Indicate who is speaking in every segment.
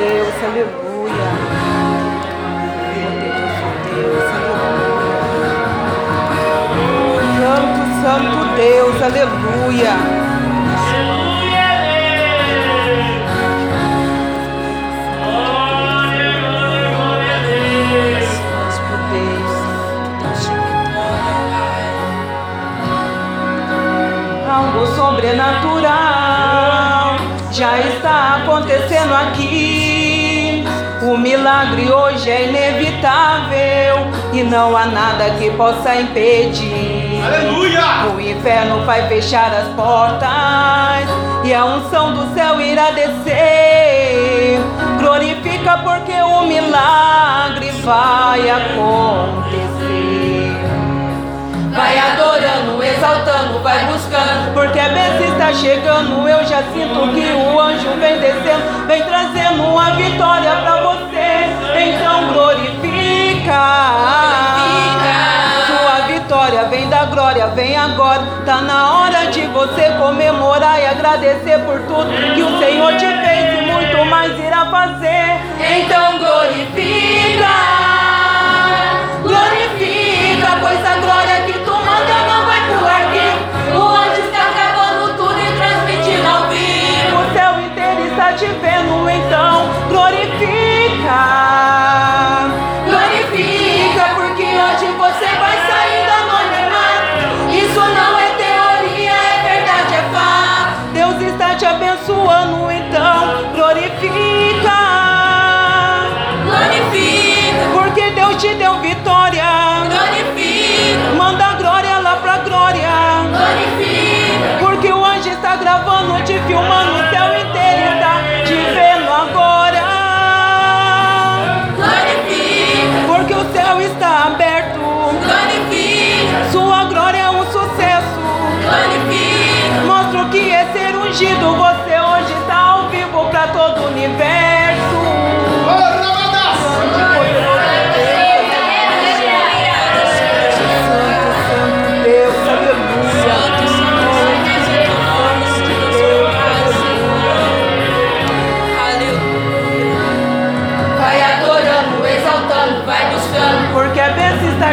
Speaker 1: Deus, aleluia. Santo, Santo Deus, aleluia. Algo sobrenatural já está acontecendo aqui. Milagre hoje é inevitável e não há nada que possa impedir.
Speaker 2: Aleluia!
Speaker 1: O inferno vai fechar as portas e a unção do céu irá descer. Glorifica porque o milagre vai acontecer. Vai adorando, exaltando, vai buscando, porque a bênção está chegando. Eu já sinto que o anjo vem descendo, vem trazendo uma vitória para você. Então glorifica. Sua vitória vem da glória, vem agora. Tá na hora de você comemorar e agradecer por tudo que o Senhor te fez e muito mais irá fazer. Então glorifica. Glorifica, glorifica.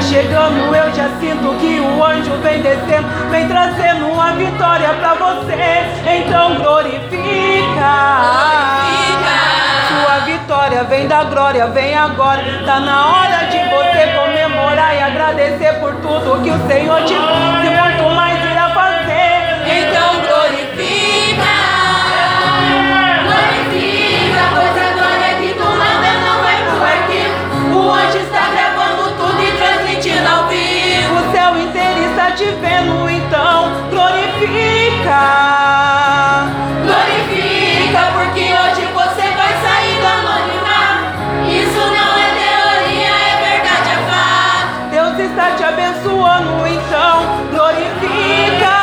Speaker 1: Chegando, eu já sinto que o anjo vem descendo, vem trazendo uma vitória pra você. Então glorifica. Sua vitória vem da glória, vem agora. Tá na hora de você comemorar e agradecer por tudo que o Senhor te fez e muito mais glorifica.
Speaker 3: Porque hoje você vai sair do anonimato. Isso não é teoria, é verdade, é fato.
Speaker 1: Deus está te abençoando, então glorifica.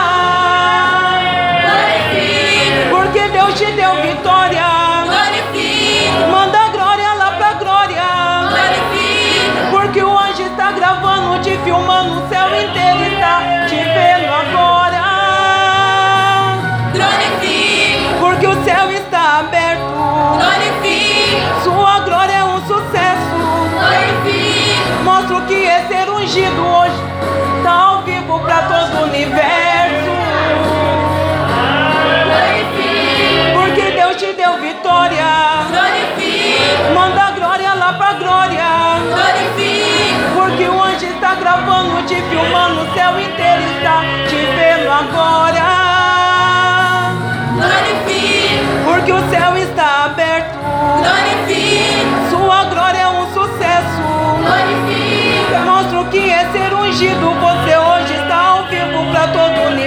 Speaker 3: Glorifica,
Speaker 1: Porque Deus te deu vitória.
Speaker 3: glorifica,
Speaker 1: Manda glória lá pra glória.
Speaker 3: glorifica,
Speaker 1: Porque anjo está gravando, te filmando, ungido hoje. Tá ao vivo pra todo o universo. Porque Deus te deu vitória. Manda glória lá pra glória. Porque o anjo está gravando, te filmando, o céu inteiro está te vendo agora. ungido, você hoje está ao vivo
Speaker 4: para todo mundo.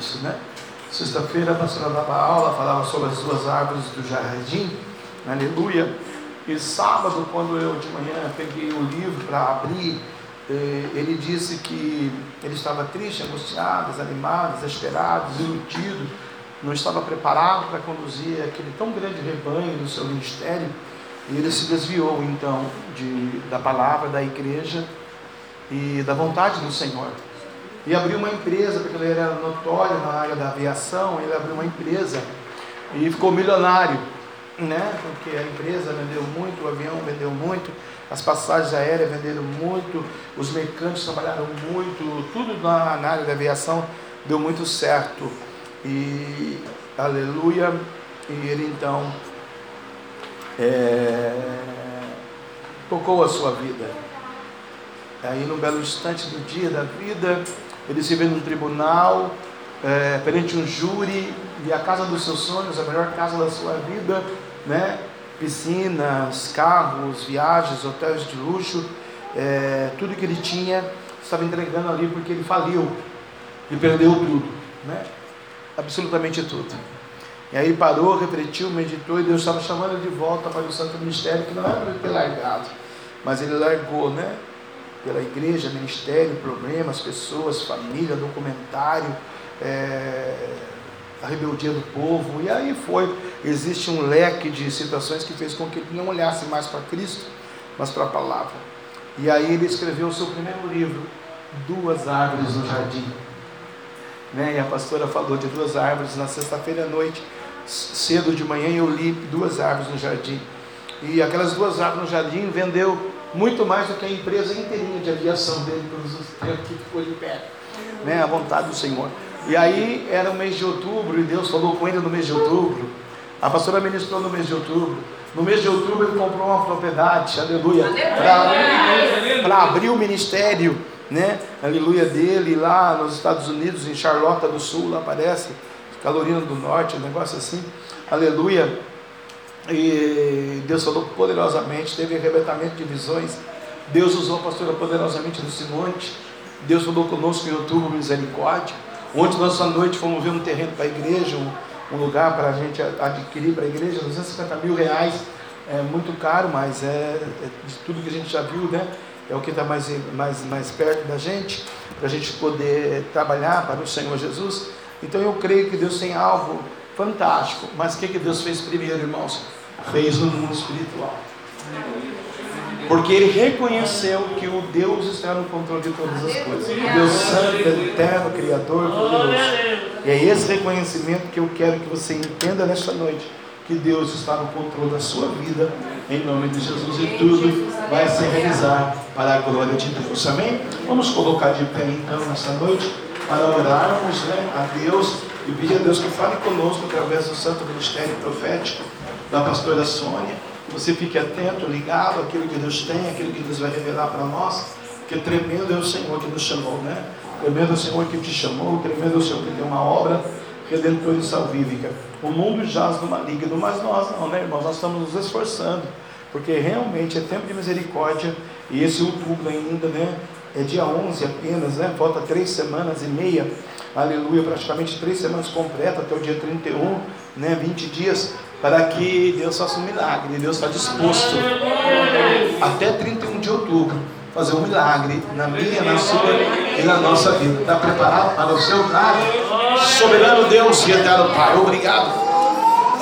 Speaker 2: isso, né? Sexta-feira a pastora dava aula, falava sobre as duas árvores do jardim, aleluia. E sábado, quando eu de manhã peguei o livro para abrir, eh, ele disse que ele estava triste, angustiado, desanimado, desesperado, desiludido, não estava preparado para conduzir aquele tão grande rebanho do seu ministério. E ele se desviou então de, da palavra da igreja e da vontade do Senhor. E abriu uma empresa, porque ele era notório na área da aviação, ele abriu uma empresa e ficou milionário, né? Porque a empresa vendeu muito, o avião vendeu muito, as passagens aéreas venderam muito, os mecânicos trabalharam muito, tudo na, na área da aviação deu muito certo. E aleluia, e ele então é, tocou a sua vida. Aí, no belo instante do dia da vida, ele se vê num tribunal, é, perante um júri, e a casa dos seus sonhos, a melhor casa da sua vida, né? piscinas, carros, viagens, hotéis de luxo, é, tudo que ele tinha estava entregando ali porque ele faliu e perdeu tudo, né? absolutamente tudo. E aí parou, refletiu, meditou e Deus estava chamando ele de volta para o Santo Ministério, que não era para ele ter largado, mas ele largou, né? Pela igreja, ministério, problemas, pessoas, família, documentário, é, a rebeldia do povo, e aí foi. Existe um leque de situações que fez com que ele não olhasse mais para Cristo, mas para a palavra. E aí ele escreveu o seu primeiro livro, Duas Árvores no Jardim. Né? E a pastora falou de duas árvores na sexta-feira à noite cedo de manhã eu li duas árvores no jardim. E aquelas duas árvores no jardim vendeu muito mais do que a empresa inteirinha de aviação dele, todos os tempos que ficou de pé. Né? A vontade do Senhor. E aí era o mês de outubro, e Deus falou com ele no mês de outubro. A pastora ministrou no mês de outubro. No mês de outubro ele comprou uma propriedade, aleluia, para abrir o ministério, né? Aleluia dele lá nos Estados Unidos, em Charlotte do Sul, lá parece Calorina do Norte, um negócio assim, aleluia. E Deus falou poderosamente, teve arrebatamento de visões. Deus usou a pastora poderosamente no Simonte. Deus falou conosco em outubro, misericórdia. Ontem, nossa noite, fomos ver um terreno para a igreja, um, lugar para a gente adquirir para a igreja, 250 mil reais. É muito caro, mas é, é de tudo que a gente já viu, né? É o que está mais, mais, mais perto da gente, para a gente poder trabalhar para o Senhor Jesus. Então eu creio que Deus tem algo fantástico. Mas o que, que Deus fez primeiro, irmãos? Fez no mundo espiritual. Porque ele reconheceu que o Deus está no controle de todas as coisas. O Deus Santo, Eterno, Criador, poderoso. E é esse reconhecimento que eu quero que você entenda nesta noite. Que Deus está no controle da sua vida, em nome de Jesus, e tudo vai se realizar para a glória de Deus. Amém? Vamos colocar de pé então nesta noite para orarmos né, a Deus e pedir a Deus que fale conosco através do Santo Ministério Profético da pastora Sônia. Você fique atento, ligado àquilo que Deus tem, àquilo que Deus vai revelar para nós. Porque tremendo é o Senhor que nos chamou, né? Tremendo é o Senhor que te chamou, tremendo é o Senhor que tem uma obra redentora e salvífica. O mundo jaz no maligno, mas nós não, né, irmãos? Nós estamos nos esforçando, porque realmente é tempo de misericórdia e esse outubro ainda, né? É dia 11 apenas, né? falta três semanas e meia, aleluia, praticamente três semanas completas até o dia 31, né? 20 dias, para que Deus faça um milagre. Deus está disposto até 31 de outubro fazer um milagre na minha, na sua e na nossa vida. Está preparado para o seu milagre? Soberano Deus e eterno Pai, obrigado.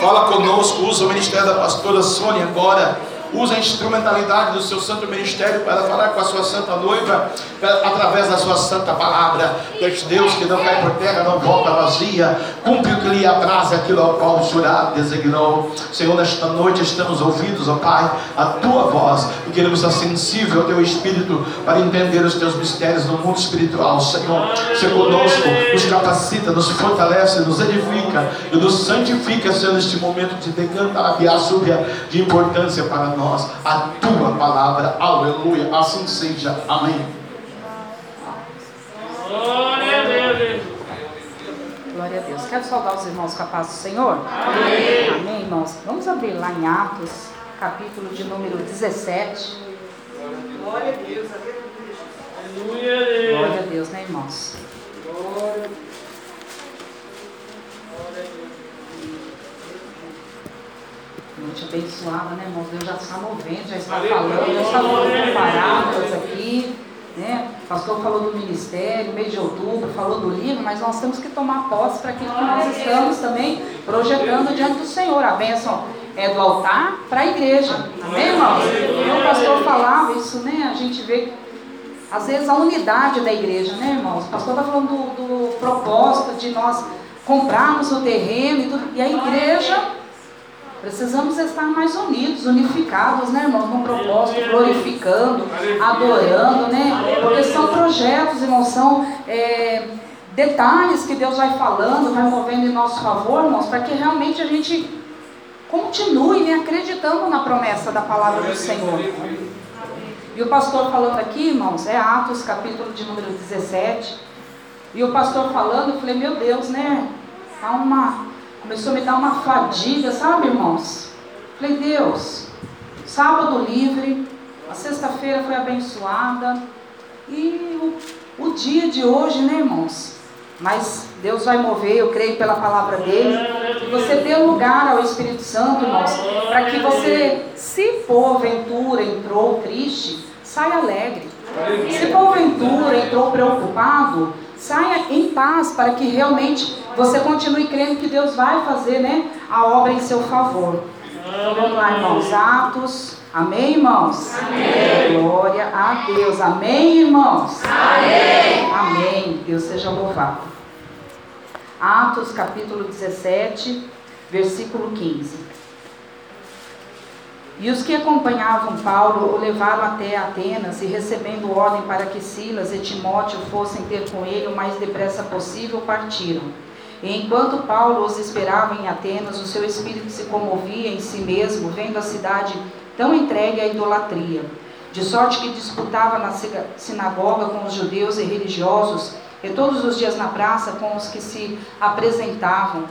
Speaker 2: Fala conosco, usa o ministério da pastora Sônia agora usa a instrumentalidade do seu santo ministério para falar com a sua santa noiva, através da sua santa palavra. Deus que não cai por terra, não volta vazia, cumpre o que lhe apraz, aquilo ao qual o Senhor designou. Senhor, nesta noite estamos ouvidos, ó Pai, a tua voz, e queremos estar sensível ao teu espírito para entender os teus mistérios no mundo espiritual. Senhor, se conosco, nos capacita, nos fortalece, nos edifica e nos santifica, Senhor, neste momento de decanta a súbia de importância para nós nós a tua palavra. Aleluia. Assim seja. Amém.
Speaker 5: Glória a Deus.
Speaker 6: Glória a Deus. Quero saudar os irmãos com a paz do Senhor? Amém. Amém, irmãos. Vamos abrir lá em Atos, capítulo de número 17.
Speaker 5: Glória a Deus. Aleluia.
Speaker 6: Glória a Deus, né, irmãos?
Speaker 5: Glória a Deus.
Speaker 6: Noite abençoada, né, irmãos? Deus já está movendo, já está falando, já está dando parábolas aqui, né? O pastor falou do ministério, mês de outubro, falou do livro, mas nós temos que tomar posse para aquilo que nós estamos também projetando diante do Senhor. A bênção é do altar para a igreja. Amém, irmãos? E o pastor falava isso, né? A gente vê, às vezes, a unidade da igreja, né, irmãos? O pastor está falando do, do propósito de nós comprarmos o terreno e tudo. E a igreja Precisamos estar mais unidos, unificados, né, irmãos? Com propósito, glorificando, adorando, né? Porque são projetos, irmãos, são é, detalhes que Deus vai falando, vai movendo em nosso favor, irmãos, para que realmente a gente continue né, acreditando na promessa da palavra do Senhor. E o pastor falando aqui, irmãos, é Atos, capítulo de número 17. E o pastor falando, eu falei, meu Deus, né? Há uma Começou a me dar uma fadiga, sabe, irmãos? Falei, Deus, sábado livre, a sexta-feira foi abençoada. E o, o dia de hoje, né, irmãos? Mas Deus vai mover, eu creio pela palavra dele. E você dê lugar ao Espírito Santo, irmãos, para que você, se porventura entrou triste, saia alegre. Se porventura entrou preocupado, saia em paz para que realmente você continue crendo que Deus vai fazer né, a obra em seu favor. Então vamos lá, irmãos. Atos. Amém, irmãos? Amém. Glória a Deus. Amém, irmãos? Amém. Amém. Deus seja louvado. Atos capítulo 17, versículo 15. E os que acompanhavam Paulo o levaram até Atenas e, recebendo ordem para que Silas e Timóteo fossem ter com ele o mais depressa possível, partiram. E enquanto Paulo os esperava em Atenas, o seu espírito se comovia em si mesmo, vendo a cidade tão entregue à idolatria. De sorte que disputava na sinagoga com os judeus e religiosos, e todos os dias na praça com os que se apresentavam.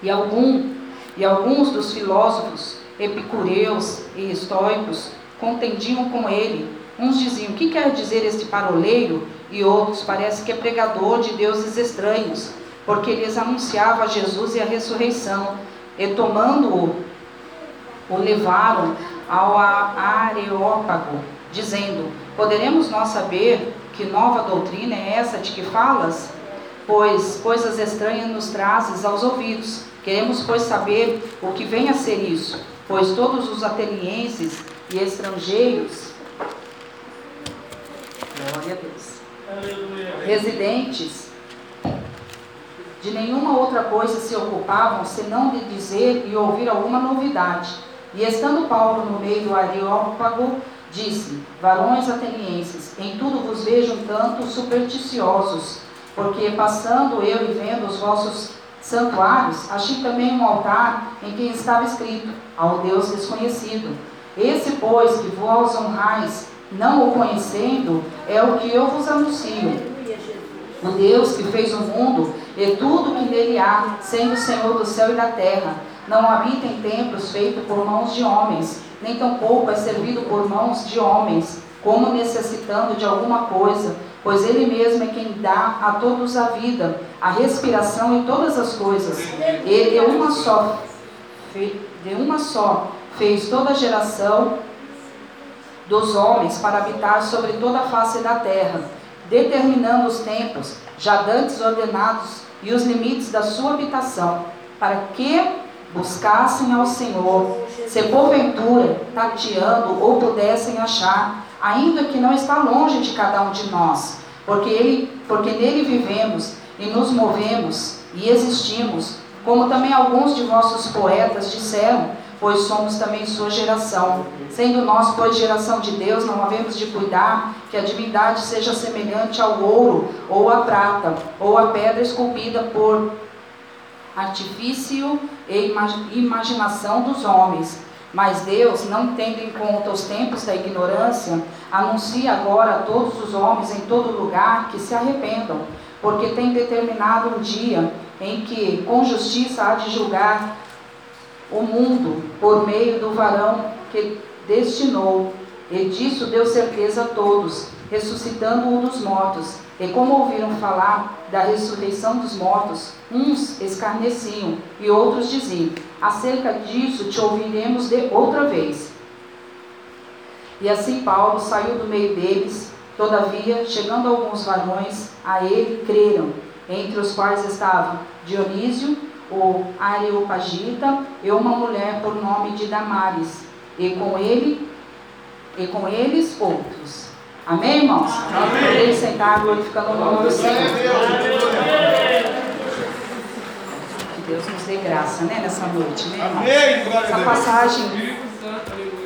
Speaker 6: E, algum, e alguns dos filósofos, epicureus e estoicos, contendiam com ele. Uns diziam: O que quer dizer este paroleiro? E outros: Parece que é pregador de deuses estranhos porque lhes anunciava Jesus e a ressurreição, e tomando-o, o levaram ao Areópago, dizendo: Poderemos nós saber que nova doutrina é essa de que falas? Pois coisas estranhas nos trazes aos ouvidos. Queremos, pois, saber o que vem a ser isso, pois todos os atenienses e estrangeiros, glória a Deus, residentes de nenhuma outra coisa se ocupavam, senão de dizer e ouvir alguma novidade. E estando Paulo no meio do Areópago, disse: Varões atenienses, em tudo vos vejo um tanto supersticiosos, porque passando eu e vendo os vossos santuários, achei também um altar em que estava escrito: Ao Deus desconhecido. Esse, pois, que vós honrais, não o conhecendo, é o que eu vos anuncio. O Deus que fez o mundo e tudo que nele há, sendo Senhor do céu e da terra. Não habita em templos feitos por mãos de homens, nem tampouco é servido por mãos de homens, como necessitando de alguma coisa, pois Ele mesmo é quem dá a todos a vida, a respiração e todas as coisas. Ele uma só, de uma só fez toda a geração dos homens para habitar sobre toda a face da terra, determinando os tempos já dantes ordenados e os limites da sua habitação, para que buscassem ao Senhor, se porventura, tateando ou pudessem achar, ainda que não está longe de cada um de nós, porque, ele, porque nele vivemos e nos movemos e existimos, como também alguns de vossos poetas disseram, pois somos também sua geração. Sendo nós, pois, geração de Deus, não havemos de cuidar que a divindade seja semelhante ao ouro, ou à prata, ou à pedra esculpida por artifício e imaginação dos homens. Mas Deus, não tendo em conta os tempos da ignorância, anuncia agora a todos os homens em todo lugar que se arrependam, porque tem determinado um dia em que com justiça há de julgar o mundo por meio do varão que destinou, e disso deu certeza a todos, ressuscitando-o dos mortos. E como ouviram falar da ressurreição dos mortos, uns escarneciam e outros diziam: Acerca disso te ouviremos de outra vez. E assim Paulo saiu do meio deles Todavia, chegando alguns varões, a ele creram, entre os quais estavam Dionísio, o Areopagita, e uma mulher por nome de Damares, e com ele e com eles outros. Amém, irmãos? Amém. Podeis sentar glorificando o nome do Senhor. Que Deus nos dê graça, né, nessa noite, né, irmãos? Essa passagem,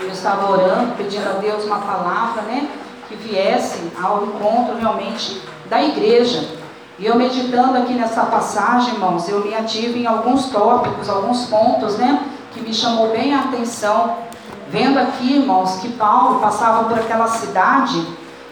Speaker 6: eu estava orando, pedindo a Deus uma palavra, né, que viesse ao encontro realmente da igreja. E eu meditando aqui nessa passagem, irmãos, eu me ative em alguns tópicos, alguns pontos, né, que me chamou bem a atenção. Vendo aqui, irmãos, que Paulo passava por aquela cidade,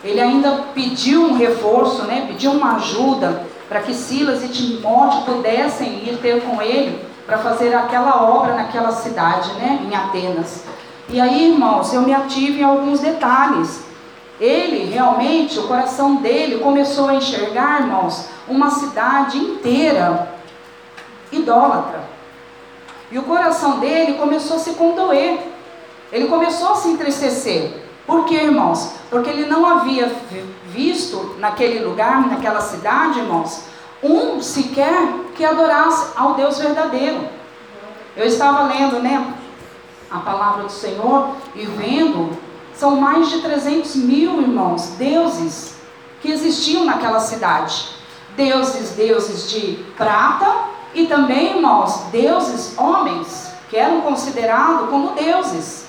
Speaker 6: ele ainda pediu um reforço, né? Pediu uma ajuda para que Silas e Timóteo pudessem ir ter com ele para fazer aquela obra naquela cidade, né? Em Atenas. E aí, irmãos, eu me ative em alguns detalhes. Ele realmente, o coração dele começou a enxergar, irmãos, uma cidade inteira idólatra. E o coração dele começou a se condoer. Ele começou a se entristecer. Por quê, irmãos? Porque ele não havia visto naquele lugar, naquela cidade, irmãos, um sequer que adorasse ao Deus verdadeiro. Eu estava lendo, né, a palavra do Senhor e vendo, são mais de 300 mil, irmãos, deuses que existiam naquela cidade. Deuses, deuses de prata e também, irmãos, deuses homens, que eram considerados como deuses.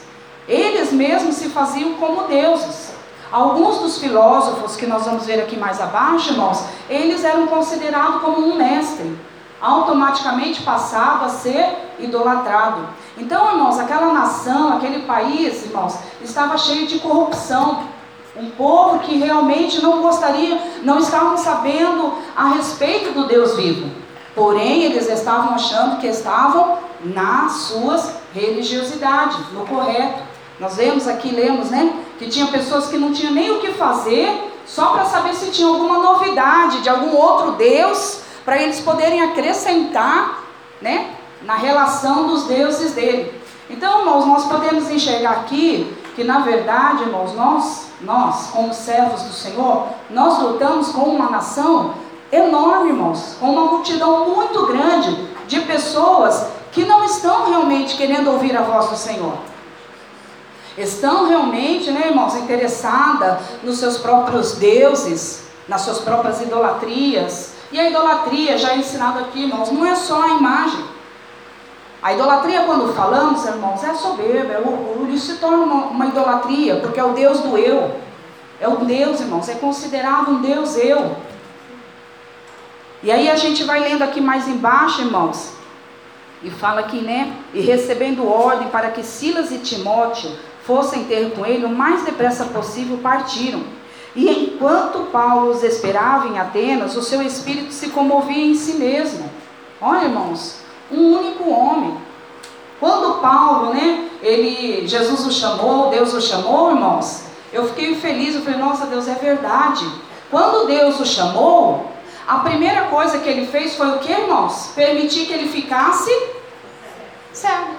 Speaker 6: Eles mesmos se faziam como deuses. Alguns dos filósofos que nós vamos ver aqui mais abaixo, irmãos, eles eram considerados como um mestre, automaticamente passado a ser idolatrado. Então, irmãos, aquela nação, aquele país, irmãos, estava cheio de corrupção. Um povo que realmente não gostaria, não estavam sabendo a respeito do Deus vivo. Porém, eles estavam achando que estavam nas suas religiosidades, no correto. Nós vemos aqui, lemos, né? Que tinha pessoas que não tinham nem o que fazer, só para saber se tinha alguma novidade de algum outro Deus, para eles poderem acrescentar, né? Na relação dos deuses dele. Então, irmãos, nós podemos enxergar aqui que, na verdade, irmãos, nós, nós, como servos do Senhor, nós lutamos com uma nação enorme, irmãos, com uma multidão muito grande de pessoas que não estão realmente querendo ouvir a voz do Senhor estão realmente, né, irmãos, interessadas nos seus próprios deuses, nas suas próprias idolatrias. E a idolatria, já é ensinado aqui, irmãos, não é só a imagem. A idolatria, quando falamos, irmãos, é soberba, é orgulho, isso se torna uma, uma idolatria, porque é o Deus do eu. É o Deus, irmãos, é considerado um Deus eu. E aí a gente vai lendo aqui mais embaixo, irmãos, e fala aqui, né? E recebendo ordem para que Silas e Timóteo fossem ter com ele o mais depressa possível, partiram. E enquanto Paulo os esperava em Atenas, o seu espírito se comovia em si mesmo. Olha, irmãos, um único homem. Quando Paulo, né, ele, Jesus o chamou, Deus o chamou, irmãos, eu fiquei feliz, eu falei, nossa, Deus, é verdade. Quando Deus o chamou, a primeira coisa que ele fez foi o que, irmãos? Permitir que ele ficasse cego.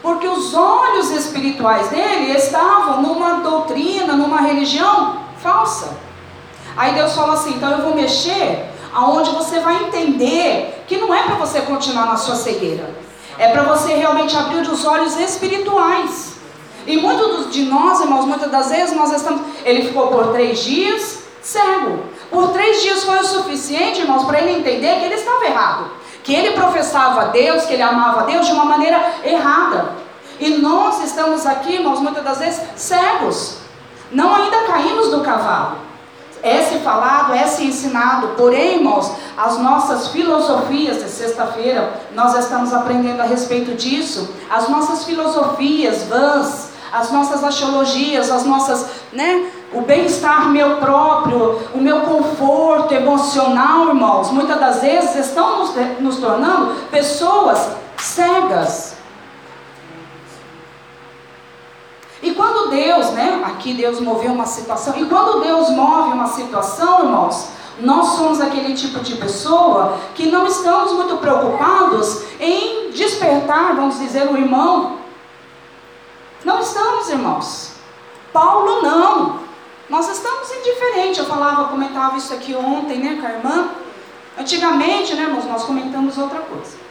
Speaker 6: Porque os olhos espirituais dele estavam numa doutrina, numa religião falsa. Aí Deus falou assim: então eu vou mexer aonde você vai entender que não é para você continuar na sua cegueira, é para você realmente abrir os olhos espirituais. E muitos de nós, irmãos, muitas das vezes nós estamos. Ele ficou por três dias cego. Por três dias foi o suficiente, irmãos, para ele entender que ele estava errado que ele professava a Deus, que ele amava a Deus de uma maneira errada. E nós estamos aqui, irmãos, muitas das vezes cegos. Não ainda caímos do cavalo. É se falado, é se ensinado, porém, irmãos, as nossas filosofias de sexta-feira, nós estamos aprendendo a respeito disso. As nossas filosofias vãs, as nossas axiologias, as nossas, né, o bem-estar meu próprio, o meu conforto emocional, irmãos, muitas das vezes estão nos, nos tornando pessoas cegas. E quando Deus, né, aqui Deus moveu uma situação, e quando Deus move uma situação, irmãos, nós somos aquele tipo de pessoa que não estamos muito preocupados em despertar, vamos dizer, o irmão. Não estamos, irmãos. Paulo não. Nós estamos indiferentes. Eu falava, comentava isso aqui ontem, né, com a irmã. Antigamente, né, irmãos, nós comentamos outra coisa.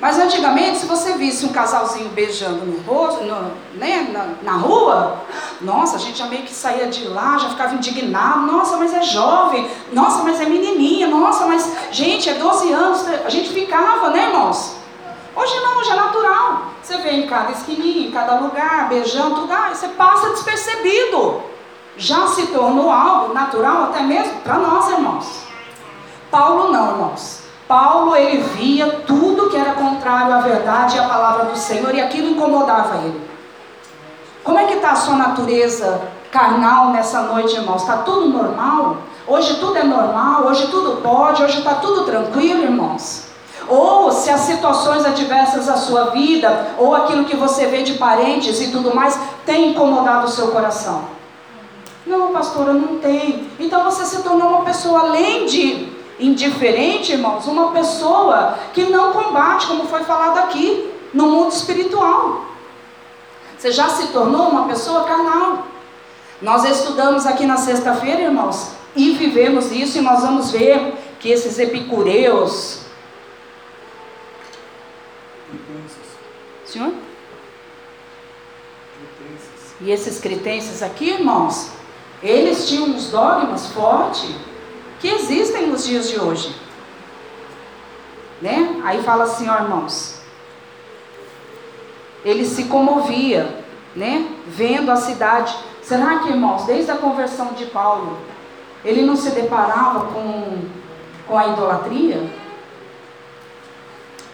Speaker 6: Mas antigamente, se você visse um casalzinho beijando no rosto, no, né, na, na, rua, nossa, a gente já meio que saía de lá, já ficava indignado. Nossa, mas é jovem. Nossa, mas é menininha. Nossa, mas, gente, é 12 anos. A gente ficava, né, irmãos? Hoje não, hoje é natural. Você vê em cada esquininha, em cada lugar, beijando, tudo, ah, você passa despercebido. Já se tornou algo natural até mesmo para nós, irmãos. Paulo não, irmãos. Paulo ele via tudo que era contrário à verdade e à palavra do Senhor e aquilo incomodava ele. Como é que está a sua natureza carnal nessa noite, irmãos? Está tudo normal? Hoje tudo é normal, hoje tudo pode, hoje está tudo tranquilo, irmãos? ou se as situações adversas da sua vida, ou aquilo que você vê de parentes e tudo mais, tem incomodado o seu coração. Não, pastora, não tem. Então você se tornou uma pessoa, além de indiferente, irmãos, uma pessoa que não combate, como foi falado aqui, no mundo espiritual. Você já se tornou uma pessoa carnal. Nós estudamos aqui na sexta-feira, irmãos, e vivemos isso, e nós vamos ver que esses epicureus, Senhor? E esses cretenses aqui, irmãos, eles tinham uns dogmas fortes que existem nos dias de hoje. Né? Aí fala assim, ó irmãos. Ele se comovia, né? Vendo a cidade. Será que, irmãos, desde a conversão de Paulo, ele não se deparava com, com a idolatria?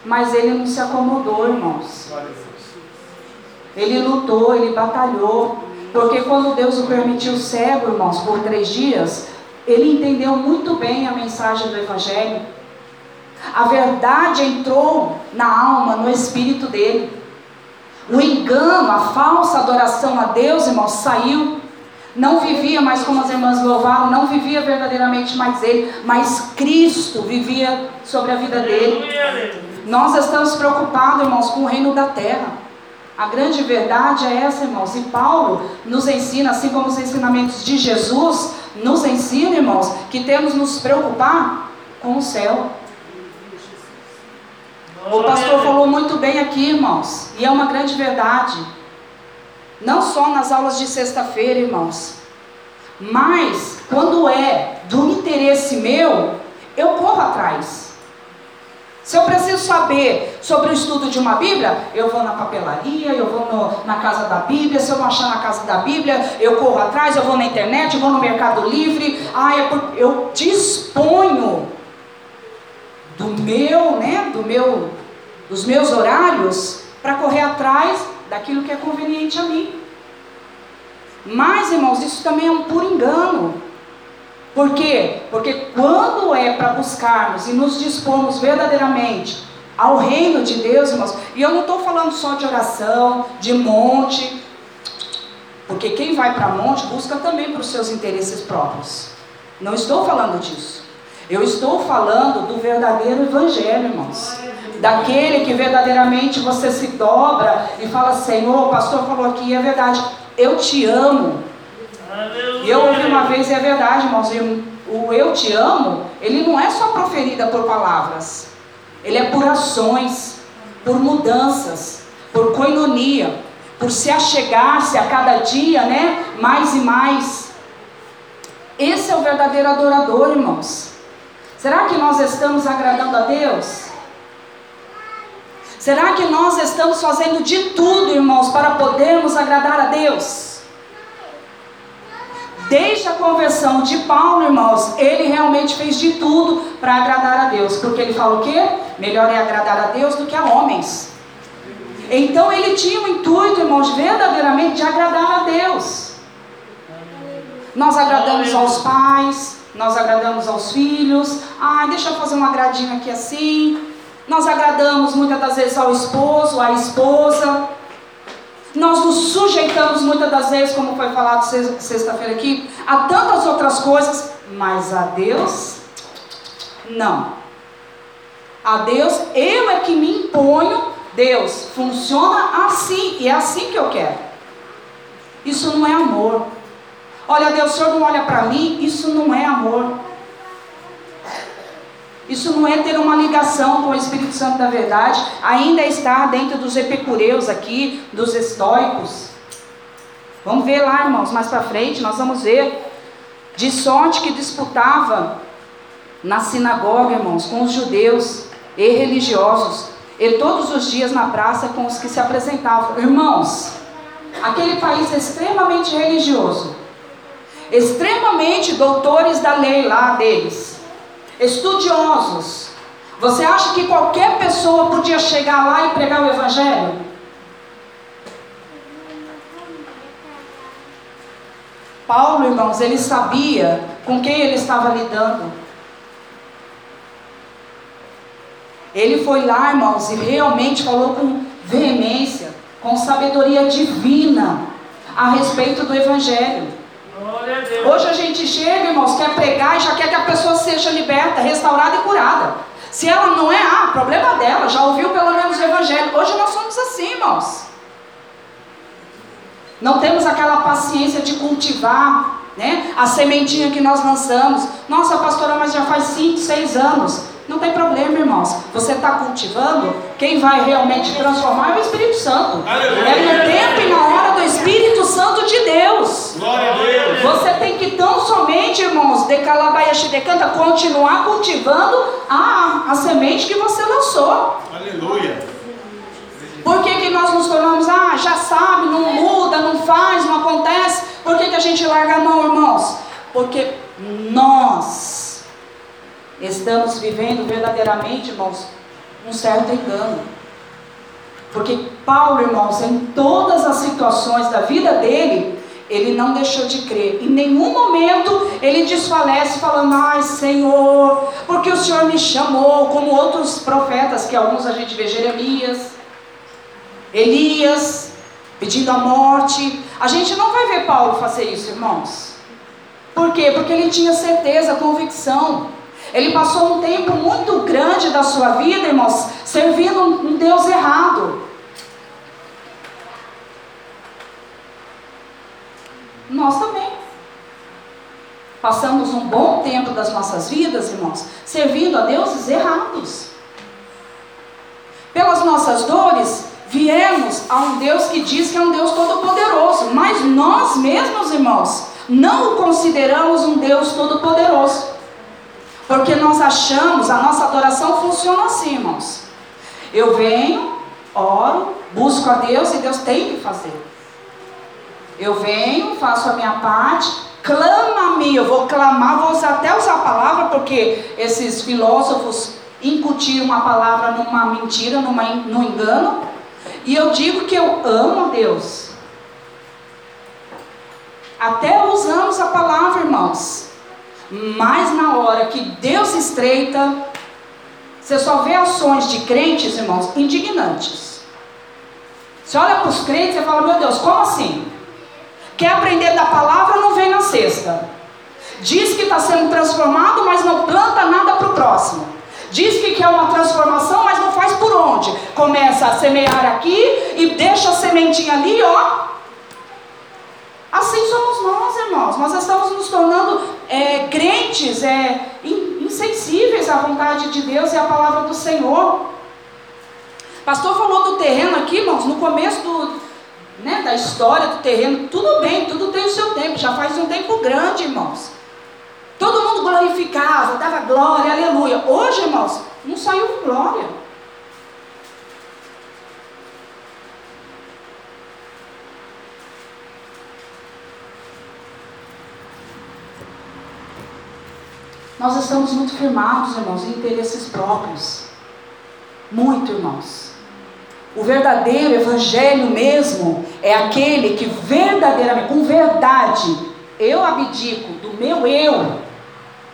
Speaker 6: Mas ele não se acomodou, irmãos. Ele lutou, ele batalhou. Porque quando Deus o permitiu cego, irmãos, por três dias, ele entendeu muito bem a mensagem do Evangelho. A verdade entrou na alma, no espírito dele. O engano, a falsa adoração a Deus, irmãos, saiu. Não vivia mais como as irmãs louvaram, não vivia verdadeiramente mais ele, mas Cristo vivia sobre a vida dele. Nós estamos preocupados, irmãos, com o reino da terra. A grande verdade é essa, irmãos. E Paulo nos ensina, assim como os ensinamentos de Jesus, nos ensina, irmãos, que temos nos preocupar com o céu. O pastor falou muito bem aqui, irmãos, e é uma grande verdade. Não só nas aulas de sexta-feira, irmãos, mas quando é do interesse meu, eu corro atrás. Se eu preciso saber sobre o estudo de uma Bíblia, eu vou na papelaria, eu vou no, na casa da Bíblia. Se eu não achar na casa da Bíblia, eu corro atrás, eu vou na internet, eu vou no Mercado Livre. Ah, eu disponho do meu, né, do meu, dos meus horários para correr atrás daquilo que é conveniente a mim. Mas, irmãos, isso também é um puro engano. Por quê? Porque quando é para buscarmos e nos dispomos verdadeiramente ao reino de Deus, irmãos, e eu não estou falando só de oração, de monte, porque quem vai para monte busca também para os seus interesses próprios. Não estou falando disso. Eu estou falando do verdadeiro evangelho, irmãos. Daquele que verdadeiramente você se dobra e fala, Senhor, o pastor falou aqui, é verdade, eu te amo. E eu ouvi uma vez, e é verdade, irmãos, o eu te amo, ele não é só proferida por palavras, ele é por ações, por mudanças, por coinonia, por se achegar-se a cada dia, né, mais e mais. Esse é o verdadeiro adorador, irmãos. Será que nós estamos agradando a Deus? Será que nós estamos fazendo de tudo, irmãos, para podermos agradar a Deus? Desde a conversão de Paulo, irmãos, ele realmente fez de tudo para agradar a Deus. Porque ele fala o quê? Melhor é agradar a Deus do que a homens. Então ele tinha o intuito, irmãos, verdadeiramente de agradar a Deus. Nós agradamos aos pais, nós agradamos aos filhos. Ai, deixa eu fazer um agradinho aqui assim. Nós agradamos muitas das vezes ao esposo, à esposa. Nós nos sujeitamos muitas das vezes, como foi falado sexta-feira aqui, a tantas outras coisas, mas a Deus, não. A Deus, eu é que me imponho, Deus, funciona assim, e é assim que eu quero. Isso não é amor. Olha, Deus, o Senhor não olha para mim, isso não é amor. Isso não é ter uma ligação com o Espírito Santo da verdade, ainda está dentro dos epicureus aqui, dos estoicos. Vamos ver lá, irmãos, mais para frente, nós vamos ver. De sorte que disputava na sinagoga, irmãos, com os judeus e religiosos, e todos os dias na praça com os que se apresentavam. Irmãos, aquele país extremamente religioso, extremamente doutores da lei lá deles, estudiosos. Você acha que qualquer pessoa podia chegar lá e pregar o evangelho? Paulo, irmãos, ele sabia com quem ele estava lidando. Ele foi lá, irmãos, e realmente falou com veemência, com sabedoria divina a respeito do Evangelho. Hoje a gente chega, irmãos, quer pregar e já quer que a pessoa seja liberta, restaurada e curada. Se ela não é, ah, problema dela, já ouviu pelo menos o Evangelho. Hoje nós somos assim, irmãos. Não temos aquela paciência de cultivar, né? A sementinha que nós lançamos. Nossa, pastora, mas já faz 5, 6 anos. Não tem problema, irmãos. Você está cultivando, quem vai realmente transformar é o Espírito Santo.
Speaker 5: Aleluia.
Speaker 6: É no tempo e na hora do Espírito Santo de Deus.
Speaker 5: Glória a Deus.
Speaker 6: Você tem que tão somente, irmãos, de Calabaiaxi de Canta, continuar cultivando a, a semente que você lançou.
Speaker 5: Aleluia.
Speaker 6: Por que, que nós nos tornamos, ah, já sabe, não muda, não faz, não acontece? Por que, que a gente larga a mão, irmãos? Porque nós estamos vivendo verdadeiramente, irmãos, um certo engano. Porque Paulo, irmãos, em todas as situações da vida dele, ele não deixou de crer. Em nenhum momento ele desfalece falando, ai Senhor, porque o Senhor me chamou, como outros profetas, que alguns a gente vê, Jeremias, Elias, pedindo a morte. A gente não vai ver Paulo fazer isso, irmãos. Por quê? Porque ele tinha certeza, convicção. Ele passou um tempo muito grande da sua vida, irmãos, servindo um Deus errado. Nós também. Passamos um bom tempo das nossas vidas, irmãos, servindo a deuses errados. Pelas nossas dores, viemos a um Deus que diz que é um Deus todo-poderoso, mas nós mesmos, irmãos, não o consideramos um Deus todo-poderoso. Porque nós achamos, a nossa adoração funciona assim, irmãos. Eu venho, oro, busco a Deus e Deus tem que fazer. Eu venho, faço a minha parte, clama a mim, eu vou clamar, vou usar, até usar a palavra, porque esses filósofos incutiram a palavra numa mentira, numa, num engano, e eu digo que eu amo a Deus. Até usamos a palavra, irmãos. Mas na hora que Deus se estreita, você só vê ações de crentes, irmãos, indignantes. Você olha para os crentes e fala, meu Deus, como assim? Quer aprender da palavra, não vem na sexta. Diz que está sendo transformado, mas não planta nada para o próximo. Diz que quer uma transformação, mas não faz por onde. Começa a semear aqui e deixa a sementinha ali, ó. Assim somos nós, irmãos. Nós estamos nos tornando é, crentes, é, insensíveis à vontade de Deus e à palavra do Senhor. Pastor falou do terreno aqui, irmãos, no começo do, né, da história do terreno. Tudo bem, tudo tem o seu tempo. Já faz um tempo grande, irmãos. Todo mundo glorificava, dava glória, aleluia. Hoje, irmãos, não saiu glória. Nós estamos muito firmados, irmãos, em interesses próprios. Muito, irmãos. O verdadeiro evangelho mesmo é aquele que verdadeiramente, com verdade, eu abdico do meu eu.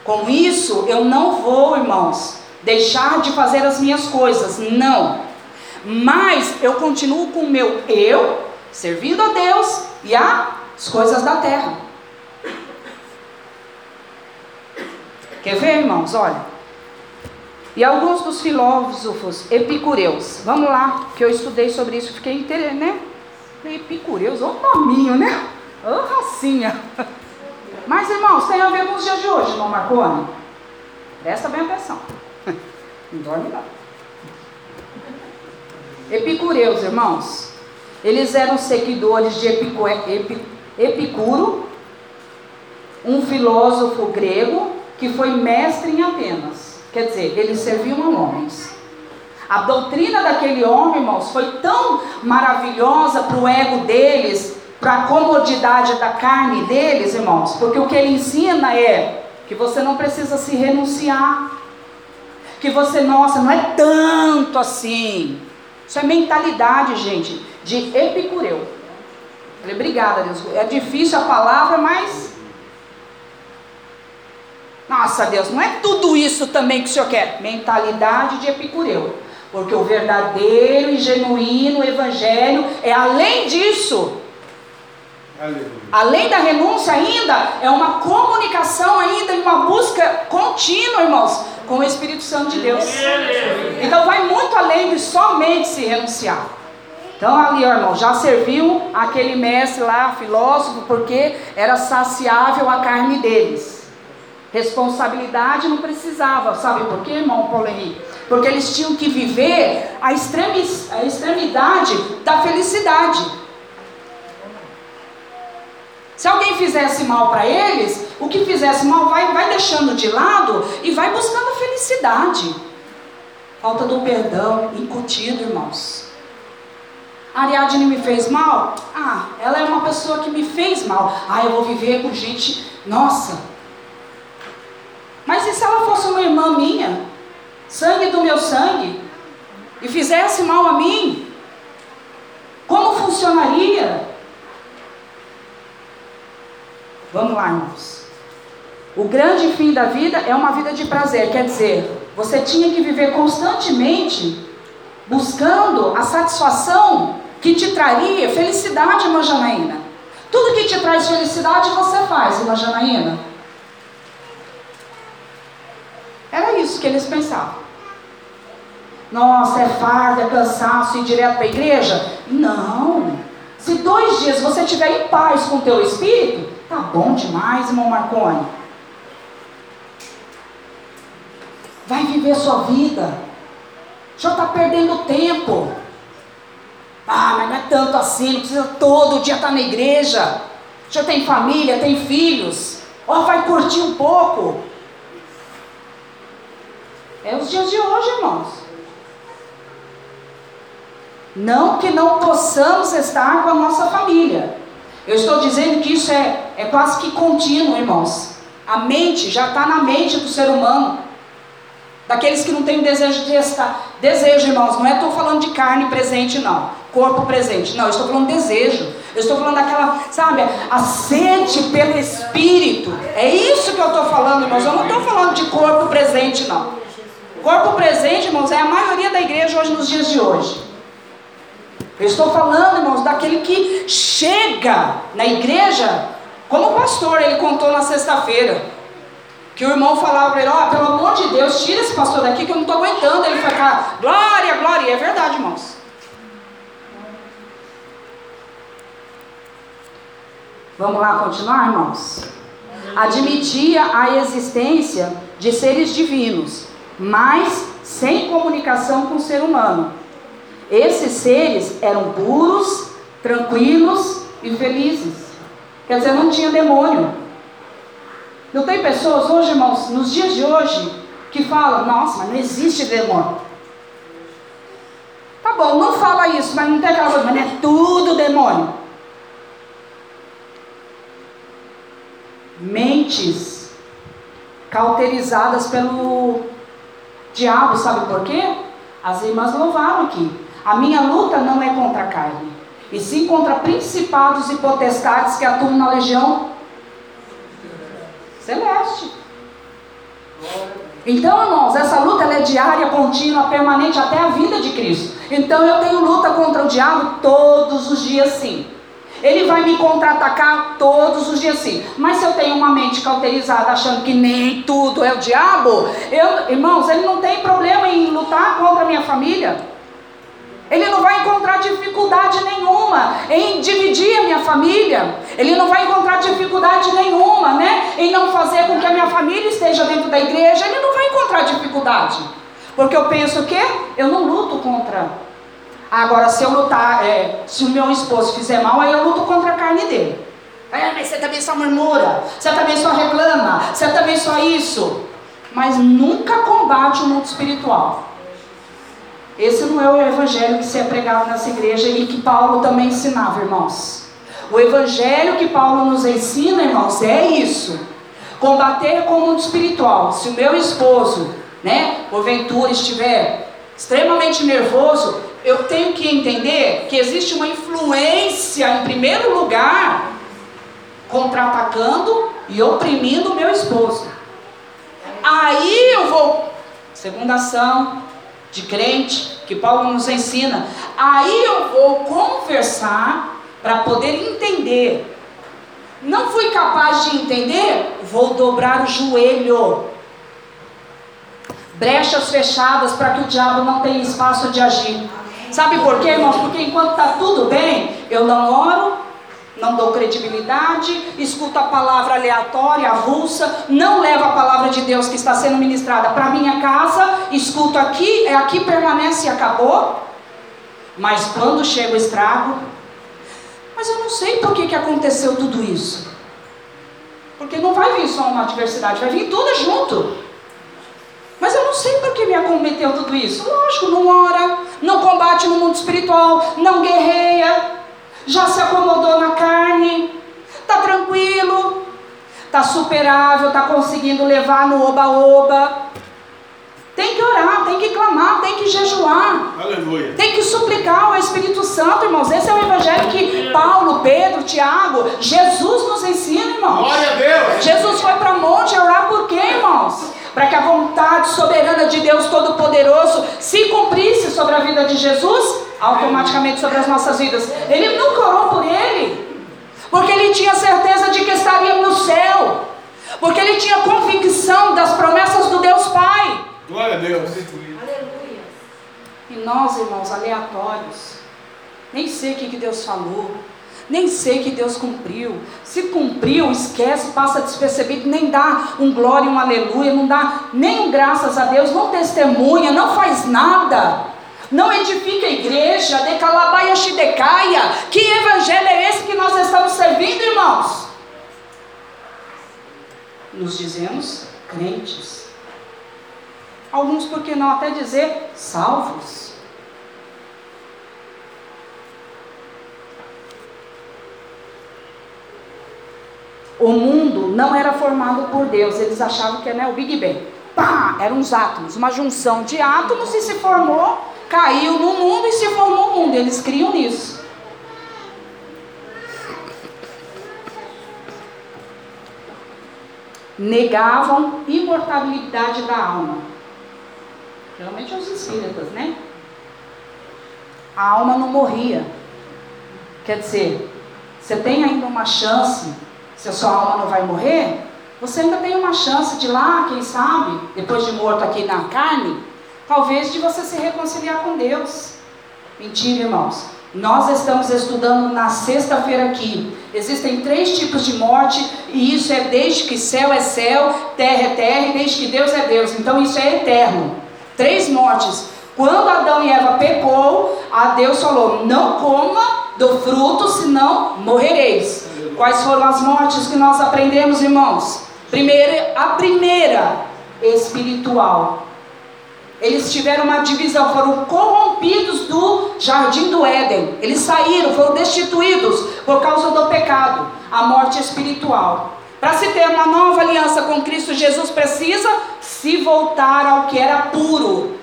Speaker 6: Com isso, eu não vou, irmãos, deixar de fazer as minhas coisas, não. Mas eu continuo com o meu eu, servindo a Deus e as coisas da terra. Quer ver, irmãos? Olha. E alguns dos filósofos epicureus. Vamos lá, que eu estudei sobre isso, fiquei interessado, né? Epicureus, ô nominho, né? Ô racinha. irmãos, tem a ver com os dias de hoje, não Marconi? Presta bem atenção. Não dorme não. Epicureus, irmãos. Eles eram seguidores de Epicu, Epi, Epicuro, um filósofo grego que foi mestre em Atenas. Quer dizer, eles serviam a homens. A doutrina daquele homem, irmãos, foi tão maravilhosa para o ego deles, para a comodidade da carne deles, irmãos, porque o que ele ensina é que você não precisa se renunciar, que você, nossa, não é tanto assim. Isso é mentalidade, gente, de epicureu. Falei, obrigada, Deus. É difícil a palavra, mas. Nossa, Deus, não é tudo isso também que o Senhor quer. Mentalidade de epicureu. Porque o verdadeiro e genuíno evangelho é além disso. Aleluia. Além da renúncia ainda, é uma comunicação ainda e uma busca contínua, irmãos, com o Espírito Santo de Deus. Então vai muito além de somente se renunciar. Então ali, ó, irmão, já serviu aquele mestre lá, filósofo, porque era saciável a carne deles. Responsabilidade não precisava, sabe por quê, irmão Paulo Henrique? porque eles tinham que viver a, a extremidade da felicidade. Se alguém fizesse mal para eles, o que fizesse mal vai, vai deixando de lado e vai buscando a felicidade. Falta do perdão incutido, irmãos. Ariadne me fez mal? Ah, ela é uma pessoa que me fez mal. Ah, eu vou viver com gente. Nossa. Mas e se ela fosse uma irmã minha? sangue do meu sangue, e fizesse mal a mim, como funcionaria? Vamos lá, irmãos. O grande fim da vida é uma vida de prazer, quer dizer, você tinha que viver constantemente buscando a satisfação que te traria felicidade, irmã Janaína. Tudo que te traz felicidade você faz, irmã Janaína. Era isso que eles pensavam. Nossa, é farda, é cansaço ir direto para a igreja? Não. Se dois dias você estiver em paz com o teu espírito, tá bom demais, irmão Marconi. Vai viver sua vida. Já está perdendo tempo. Ah, mas não é tanto assim, não precisa todo dia estar tá na igreja. Já tem família, tem filhos. Ó, vai curtir um pouco. É os dias de hoje, irmãos. Não que não possamos estar com a nossa família. Eu estou dizendo que isso é, é quase que contínuo, irmãos. A mente já está na mente do ser humano. Daqueles que não têm desejo de estar. Desejo, irmãos, não é estou falando de carne presente, não. Corpo presente. Não, eu estou falando de desejo. Eu estou falando daquela, sabe, a sede pelo Espírito. É isso que eu estou falando, irmãos. Eu não estou falando de corpo presente, não. Corpo presente, irmãos, é a maioria da igreja hoje nos dias de hoje. Eu estou falando, irmãos, daquele que chega na igreja, como o pastor, ele contou na sexta-feira. Que o irmão falava para ele, ó, oh, pelo amor de Deus, tira esse pastor daqui que eu não estou aguentando. Ele cá, glória, glória. E é verdade, irmãos. Vamos lá continuar, irmãos? Admitia a existência de seres divinos, mas sem comunicação com o ser humano. Esses seres eram puros, tranquilos e felizes. Quer dizer, não tinha demônio. Não tem pessoas hoje, irmãos, nos dias de hoje, que falam: nossa, mas não existe demônio. Tá bom, não fala isso, mas não tem aquela coisa, mas não é tudo demônio. Mentes cauterizadas pelo Diabo, sabe por quê? As irmãs louvaram aqui. A minha luta não é contra a carne, e sim contra principados e potestades que atuam na legião celeste. Então, irmãos, essa luta é diária, contínua, permanente até a vida de Cristo. Então, eu tenho luta contra o diabo todos os dias, sim. Ele vai me contra-atacar todos os dias sim. Mas se eu tenho uma mente cauterizada achando que nem tudo é o diabo, eu, irmãos, ele não tem problema em lutar contra a minha família. Ele não vai encontrar dificuldade nenhuma em dividir a minha família. Ele não vai encontrar dificuldade nenhuma, né? Em não fazer com que a minha família esteja dentro da igreja. Ele não vai encontrar dificuldade. Porque eu penso que eu não luto contra Agora, se eu lutar, é, se o meu esposo fizer mal, aí eu luto contra a carne dele. É, mas você também só murmura, você também só reclama, você também só isso. Mas nunca combate o mundo espiritual. Esse não é o evangelho que se é pregado nessa igreja e que Paulo também ensinava, irmãos. O evangelho que Paulo nos ensina, irmãos, é isso. Combater com o mundo espiritual. Se o meu esposo, né, porventura estiver extremamente nervoso, eu tenho que entender que existe uma influência, em primeiro lugar, contra-atacando e oprimindo o meu esposo. Aí eu vou, segunda ação de crente, que Paulo nos ensina, aí eu vou conversar para poder entender. Não fui capaz de entender, vou dobrar o joelho. Brechas fechadas para que o diabo não tenha espaço de agir. Sabe por quê, irmãos? Porque enquanto está tudo bem, eu não oro, não dou credibilidade, escuto a palavra aleatória, avulsa, não levo a palavra de Deus que está sendo ministrada para minha casa, escuto aqui, é aqui permanece e acabou. Mas quando chega o estrago, mas eu não sei por que, que aconteceu tudo isso. Porque não vai vir só uma adversidade, vai vir tudo junto. Mas eu não sei por que me acometeu tudo isso. Lógico, não ora, não combate no mundo espiritual, não guerreia, já se acomodou na carne, está tranquilo, está superável, está conseguindo levar no oba-oba. Tem que orar, tem que clamar, tem que jejuar.
Speaker 5: Aleluia.
Speaker 6: Tem que suplicar ao Espírito Santo, irmãos. Esse é o evangelho que Paulo, Pedro, Tiago, Jesus nos ensina, irmãos.
Speaker 5: Glória a Deus.
Speaker 6: Jesus foi para monte orar por quê, irmãos? Para que a vontade soberana de Deus Todo-Poderoso se cumprisse sobre a vida de Jesus, automaticamente sobre as nossas vidas. Ele nunca orou por ele, porque ele tinha certeza de que estaria no céu, porque ele tinha convicção das promessas do Deus Pai.
Speaker 5: Glória a Deus.
Speaker 6: E nós, irmãos, aleatórios, nem sei o que Deus falou, nem sei que Deus cumpriu. Se cumpriu, esquece, passa despercebido, nem dá um glória, um aleluia, não dá nem um graças a Deus, não testemunha, não faz nada. Não edifica a igreja, decalabaia shidecaia. Que evangelho é esse que nós estamos servindo, irmãos? Nos dizemos crentes. Alguns, por que não até dizer, salvos. O mundo não era formado por Deus, eles achavam que era né, o Big Bang. Pá, eram uns átomos, uma junção de átomos e se formou, caiu no mundo e se formou o mundo. Eles criam nisso. Negavam imortalidade da alma. Geralmente os espíritas, né? A alma não morria. Quer dizer, você tem ainda uma chance, se a sua alma não vai morrer, você ainda tem uma chance de lá, quem sabe, depois de morto aqui na carne, talvez de você se reconciliar com Deus. Mentira, irmãos. Nós estamos estudando na sexta-feira aqui. Existem três tipos de morte, e isso é desde que céu é céu, terra é terra, e desde que Deus é Deus. Então isso é eterno. Três mortes. Quando Adão e Eva pecou, a Deus falou: Não coma do fruto, senão morrereis. Quais foram as mortes que nós aprendemos, irmãos? Primeira, a primeira, espiritual. Eles tiveram uma divisão, foram corrompidos do jardim do Éden. Eles saíram, foram destituídos por causa do pecado, a morte espiritual. Para se ter uma nova aliança com Cristo Jesus, precisa se voltar ao que era puro,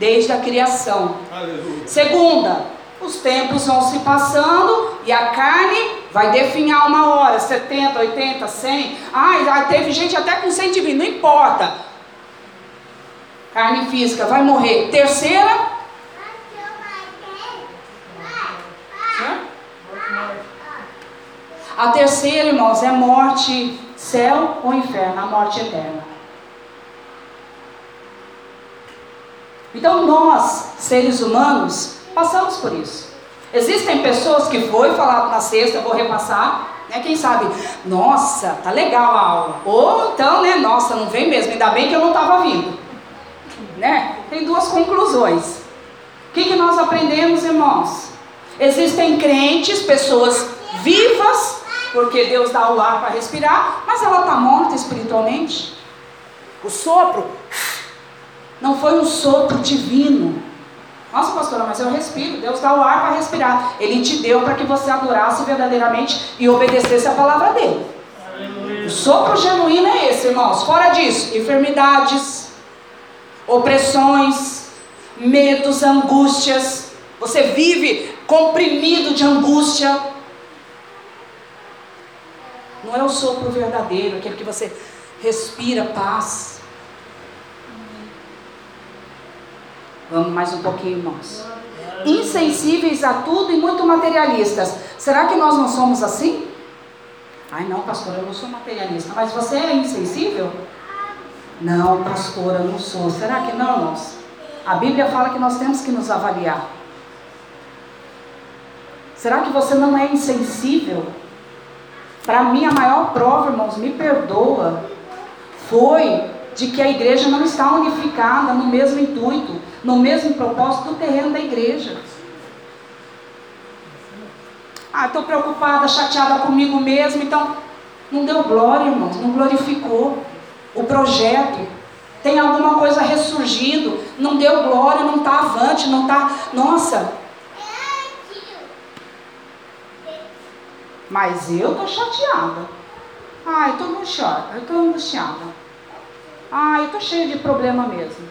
Speaker 6: desde a criação.
Speaker 5: Aleluia.
Speaker 6: Segunda, os tempos vão se passando e a carne vai definhar uma hora, 70, 80, 100. Ai, já teve gente até com 120, não importa. Carne física vai morrer. Terceira, A terceira, irmãos, é morte, céu ou inferno, a morte eterna. Então nós, seres humanos, passamos por isso. Existem pessoas que foi falado na sexta, eu vou repassar, né? Quem sabe, nossa, tá legal a aula. Ou então, né, nossa, não vem mesmo, ainda bem que eu não estava vindo. né? Tem duas conclusões. O que, que nós aprendemos, irmãos? Existem crentes, pessoas vivas, porque Deus dá o ar para respirar, mas ela está morta espiritualmente. O sopro não foi um sopro divino. Nossa, pastora, mas eu respiro. Deus dá o ar para respirar. Ele te deu para que você adorasse verdadeiramente e obedecesse a palavra dele. O sopro genuíno é esse, irmãos. Fora disso, enfermidades, opressões, medos, angústias. Você vive comprimido de angústia. Não é o sopro verdadeiro, aquele que você respira paz. Vamos mais um pouquinho, irmãos. Insensíveis a tudo e muito materialistas. Será que nós não somos assim? Ai, não, pastor, eu não sou materialista. Mas você é insensível? Não, pastor, eu não sou. Será que não, irmãos? A Bíblia fala que nós temos que nos avaliar. Será que você não é insensível? Para mim, a maior prova, irmãos, me perdoa, foi de que a igreja não está unificada no mesmo intuito, no mesmo propósito do terreno da igreja. Ah, estou preocupada, chateada comigo mesmo, então não deu glória, irmãos, não glorificou o projeto. Tem alguma coisa ressurgindo, não deu glória, não está avante, não está. Nossa, Mas eu estou chateada. Eu estou angustiada. Eu estou angustiada. Ah, eu estou cheia de problema mesmo.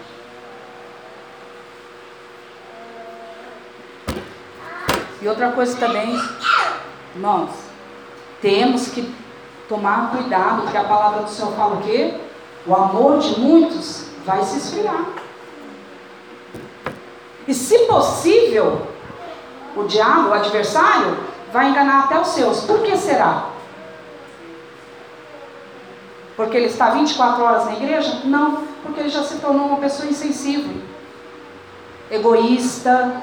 Speaker 6: E outra coisa também, irmãos, temos que tomar cuidado, porque a palavra do Senhor fala o quê? O amor de muitos vai se esfriar. E se possível, o diabo, o adversário, vai enganar até os seus. Por que será? Porque ele está 24 horas na igreja? Não, porque ele já se tornou uma pessoa insensível, egoísta,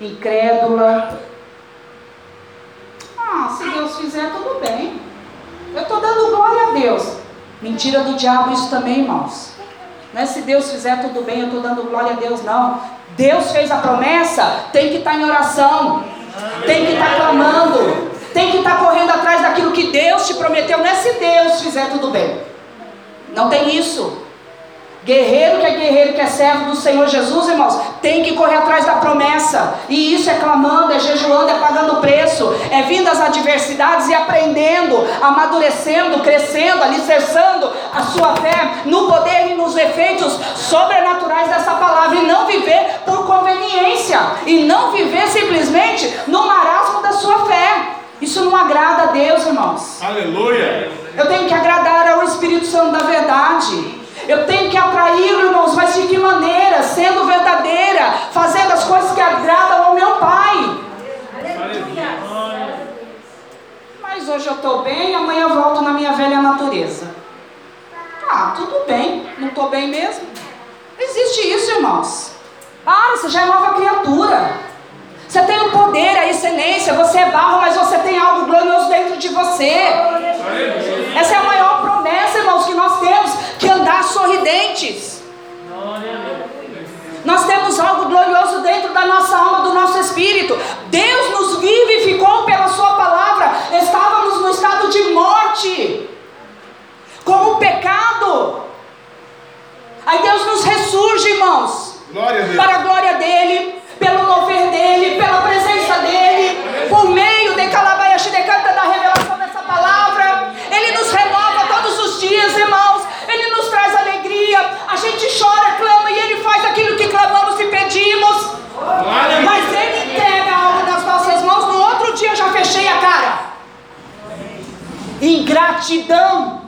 Speaker 6: incrédula. Ah, se Deus fizer, tudo bem. Eu estou dando glória a Deus. Mentira do diabo, isso também, irmãos. Não é se Deus fizer tudo bem, eu estou dando glória a Deus, não. Deus fez a promessa, tem que estar tá em oração, tem que estar tá clamando, tem que estar tá correndo atrás daquilo que Deus te prometeu. Não é se Deus fizer tudo bem. Não tem isso. Guerreiro que é guerreiro, que é servo do Senhor Jesus, irmãos, tem que correr atrás da promessa. E isso é clamando, é jejuando, é pagando preço, é vindo às adversidades e aprendendo, amadurecendo, crescendo, alicerçando a sua fé no poder e nos efeitos sobrenaturais dessa palavra. E não viver por conveniência. E não viver simplesmente no marasmo da sua fé. Isso não agrada a Deus, irmãos.
Speaker 5: Aleluia.
Speaker 6: Eu tenho que agradar ao Espírito Santo da verdade. Eu tenho que atraí-lo, irmãos, mas de que maneira? Sendo verdadeira, fazendo as coisas que agradam ao meu Pai. Mas hoje eu estou bem, amanhã eu volto na minha velha natureza. Ah, tudo bem, não estou bem mesmo. Existe isso, irmãos. Ah, você já é nova criatura. Você tem o poder, a excelência, você é barro, mas você tem algo glorioso dentro de você. Essa é a maior promessa, irmãos, que nós temos que andar sorridentes. Nós temos algo glorioso dentro da nossa alma, do nosso espírito. Deus nos vivificou pela Sua palavra. Estávamos no estado de morte, com o pecado. Aí Deus nos ressurge, irmãos, para a glória dele, pelo mover dele, pela presença dele, por meio de Calabaiaxi de Canta da revelação dessa palavra. Ele nos renova todos os dias, irmãos. Ele nos traz alegria. A gente chora, clama e ele faz aquilo que clamamos e pedimos. Mas ele entrega algo nas nossas mãos. No outro dia eu já fechei a cara. Ingratidão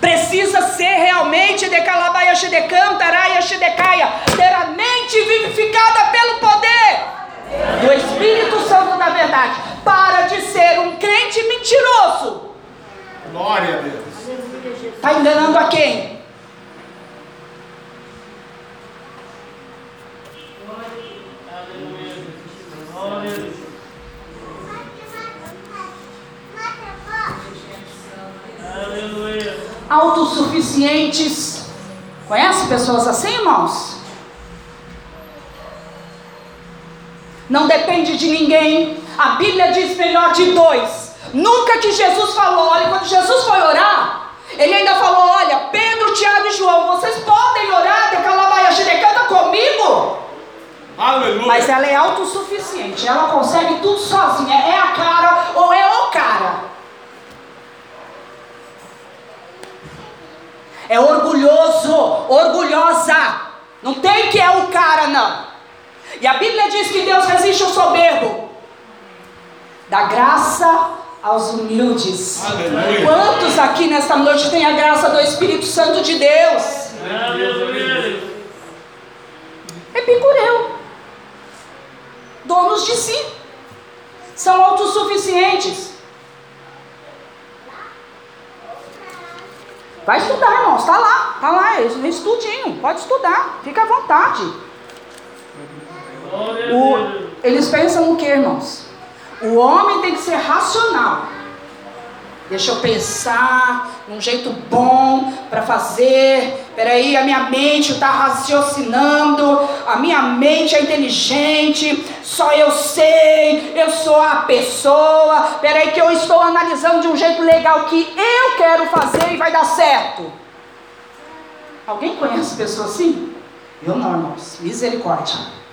Speaker 6: precisa ser realmente de Calabaia Xidecam, Taraia Xidecaia, ter a mente vivificada pelo poder do Espírito Santo da verdade, para de ser um crente mentiroso.
Speaker 5: Glória a Deus.
Speaker 6: Está enganando a quem? Autossuficientes. Conhece pessoas assim, irmãos? Não depende de ninguém. A Bíblia diz melhor de dois. Nunca que Jesus falou, olha, quando Jesus foi orar, ele ainda falou: Olha, Pedro, Tiago e João, vocês podem orar de Calamaia canta comigo?
Speaker 5: Aleluia.
Speaker 6: Mas ela é autossuficiente, ela consegue tudo sozinha. É a cara ou é o cara. É orgulhoso, orgulhosa. Não tem que é o cara, não. E a Bíblia diz que Deus resiste ao soberbo. Dá graça aos humildes.
Speaker 5: Aleluia.
Speaker 6: Quantos aqui nesta noite têm a graça do Espírito Santo de Deus? Epicureu. Donos de si. São autossuficientes. Vai estudar, irmãos. Está lá. Está lá. Estudinho. Pode estudar. Fica à vontade. O, eles pensam o que, irmãos? O homem tem que ser racional. Deixa eu pensar num jeito bom para fazer. Peraí, a minha mente está raciocinando. A minha mente é inteligente. Só eu sei. Eu sou a pessoa. Peraí, que eu estou analisando de um jeito legal que eu quero fazer e vai dar certo. Alguém conhece pessoa assim? Eu não, irmãos. Misericórdia.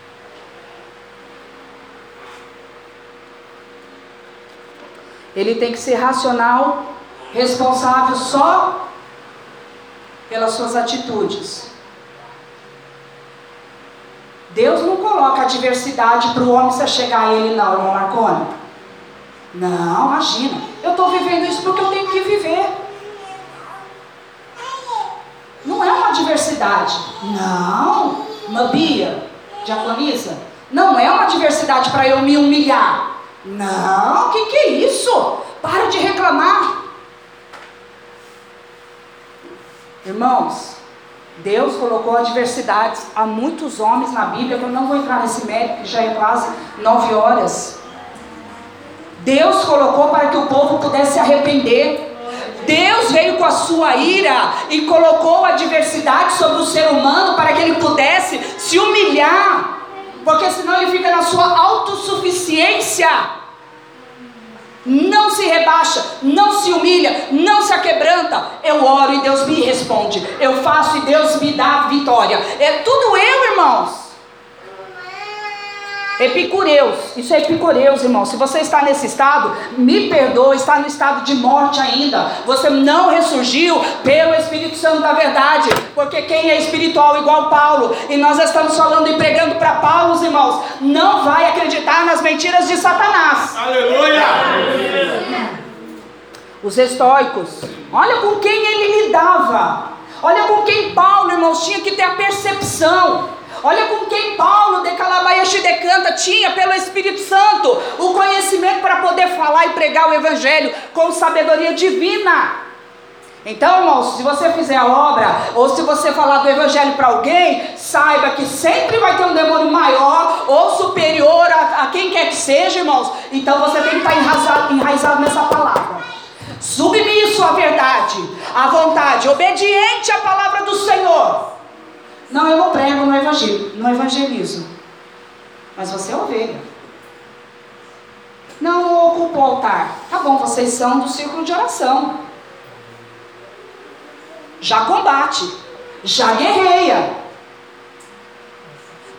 Speaker 6: Ele tem que ser racional, responsável só pelas suas atitudes. Deus não coloca adversidade para o homem se chegar a ele, não, irmão Marconi. Não, imagina. Eu estou vivendo isso porque eu tenho que viver. Não é uma adversidade. Não, Mabia, diaconisa. Não é uma adversidade para eu me humilhar. Não, o que, que é isso? Para de reclamar. Irmãos, Deus colocou adversidades a muitos homens na Bíblia, eu não vou entrar nesse mérito, que já é quase nove horas. Deus colocou para que o povo pudesse se arrepender. Deus veio com a sua ira e colocou adversidade sobre o ser humano para que ele pudesse se humilhar porque senão ele fica na sua autossuficiência. Não se rebaixa, não se humilha, não se aquebranta. Eu oro e Deus me responde. Eu faço e Deus me dá vitória. É tudo eu, irmãos. Epicureus, isso é epicureus, irmão. Se você está nesse estado, me perdoa, está no estado de morte ainda. Você não ressurgiu pelo Espírito Santo da verdade, porque quem é espiritual igual Paulo, e nós estamos falando e pregando para Paulo, os irmãos, não vai acreditar nas mentiras de Satanás.
Speaker 5: Aleluia!
Speaker 6: Os estoicos, olha com quem ele lidava. Olha com quem Paulo, irmãos, tinha que ter a percepção Olha com quem Paulo de Calabaia decanta tinha pelo Espírito Santo o conhecimento para poder falar e pregar o Evangelho com sabedoria divina. Então, irmãos, se você fizer a obra, ou se você falar do Evangelho para alguém, saiba que sempre vai ter um demônio maior ou superior a, a quem quer que seja, irmãos. Então você tem que estar enraizado, enraizado nessa palavra. Submisso à verdade, à vontade, obediente à palavra do Senhor. Não, eu não prego no evangelho, no evangelizo. Mas você é ovelha. Não, não ocupo o altar. Tá bom, vocês são do círculo de oração. Já combate, já guerreia.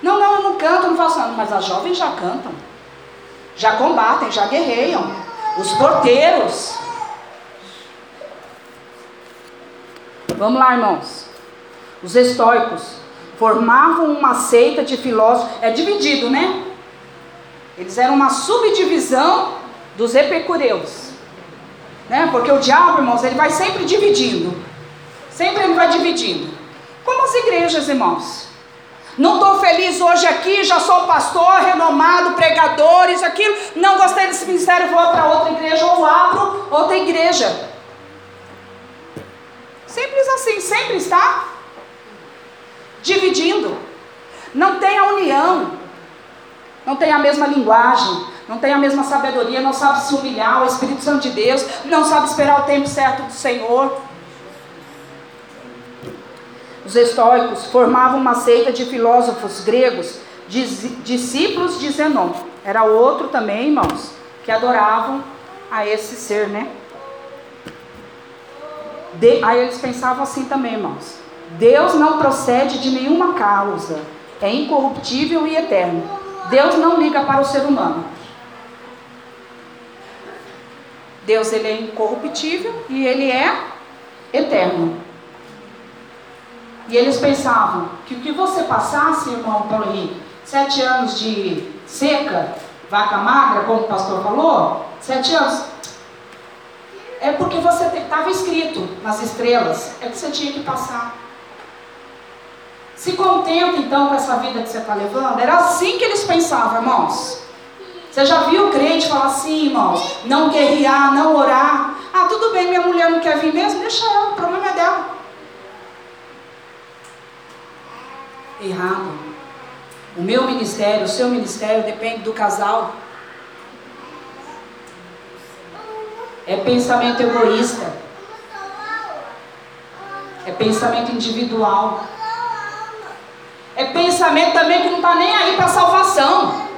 Speaker 6: Não, não, eu não canto, não faço nada. Mas as jovens já cantam. Já combatem, já guerreiam. Os porteiros. Vamos lá, irmãos. Os estoicos formavam uma seita de filósofos, é dividido, né? Eles eram uma subdivisão dos epicureus. Né? Porque o diabo, irmãos, ele vai sempre dividindo. Sempre ele vai dividindo. Como as igrejas, irmãos. Não estou feliz hoje aqui, já sou pastor, renomado, pregador, isso, aquilo. Não gostei desse ministério, vou para outra igreja ou abro outra igreja. Simples assim, sempre está dividindo. Não tem a união. Não tem a mesma linguagem, não tem a mesma sabedoria, não sabe se humilhar ao Espírito Santo de Deus, não sabe esperar o tempo certo do Senhor. Os estoicos formavam uma seita de filósofos gregos, discípulos de Zenon. Era outro também, irmãos, que adoravam a esse ser, né? De, aí eles pensavam assim também, irmãos. Deus não procede de nenhuma causa, é incorruptível e eterno. Deus não liga para o ser humano. Deus ele é incorruptível e ele é eterno. E eles pensavam que o que você passasse, irmão Paulo Henrique, sete anos de seca, vaca magra, como o pastor falou, sete anos, é porque você estava escrito nas estrelas, é que você tinha que passar. Se contenta então com essa vida que você está levando. Era assim que eles pensavam, irmãos. Você já viu o crente falar assim, irmãos? Não guerrear, não orar. Ah, tudo bem, minha mulher não quer vir mesmo, deixa ela, o problema é dela. Errado. O meu ministério, o seu ministério depende do casal. É pensamento egoísta. É pensamento individual. É pensamento também que não está nem aí para salvação.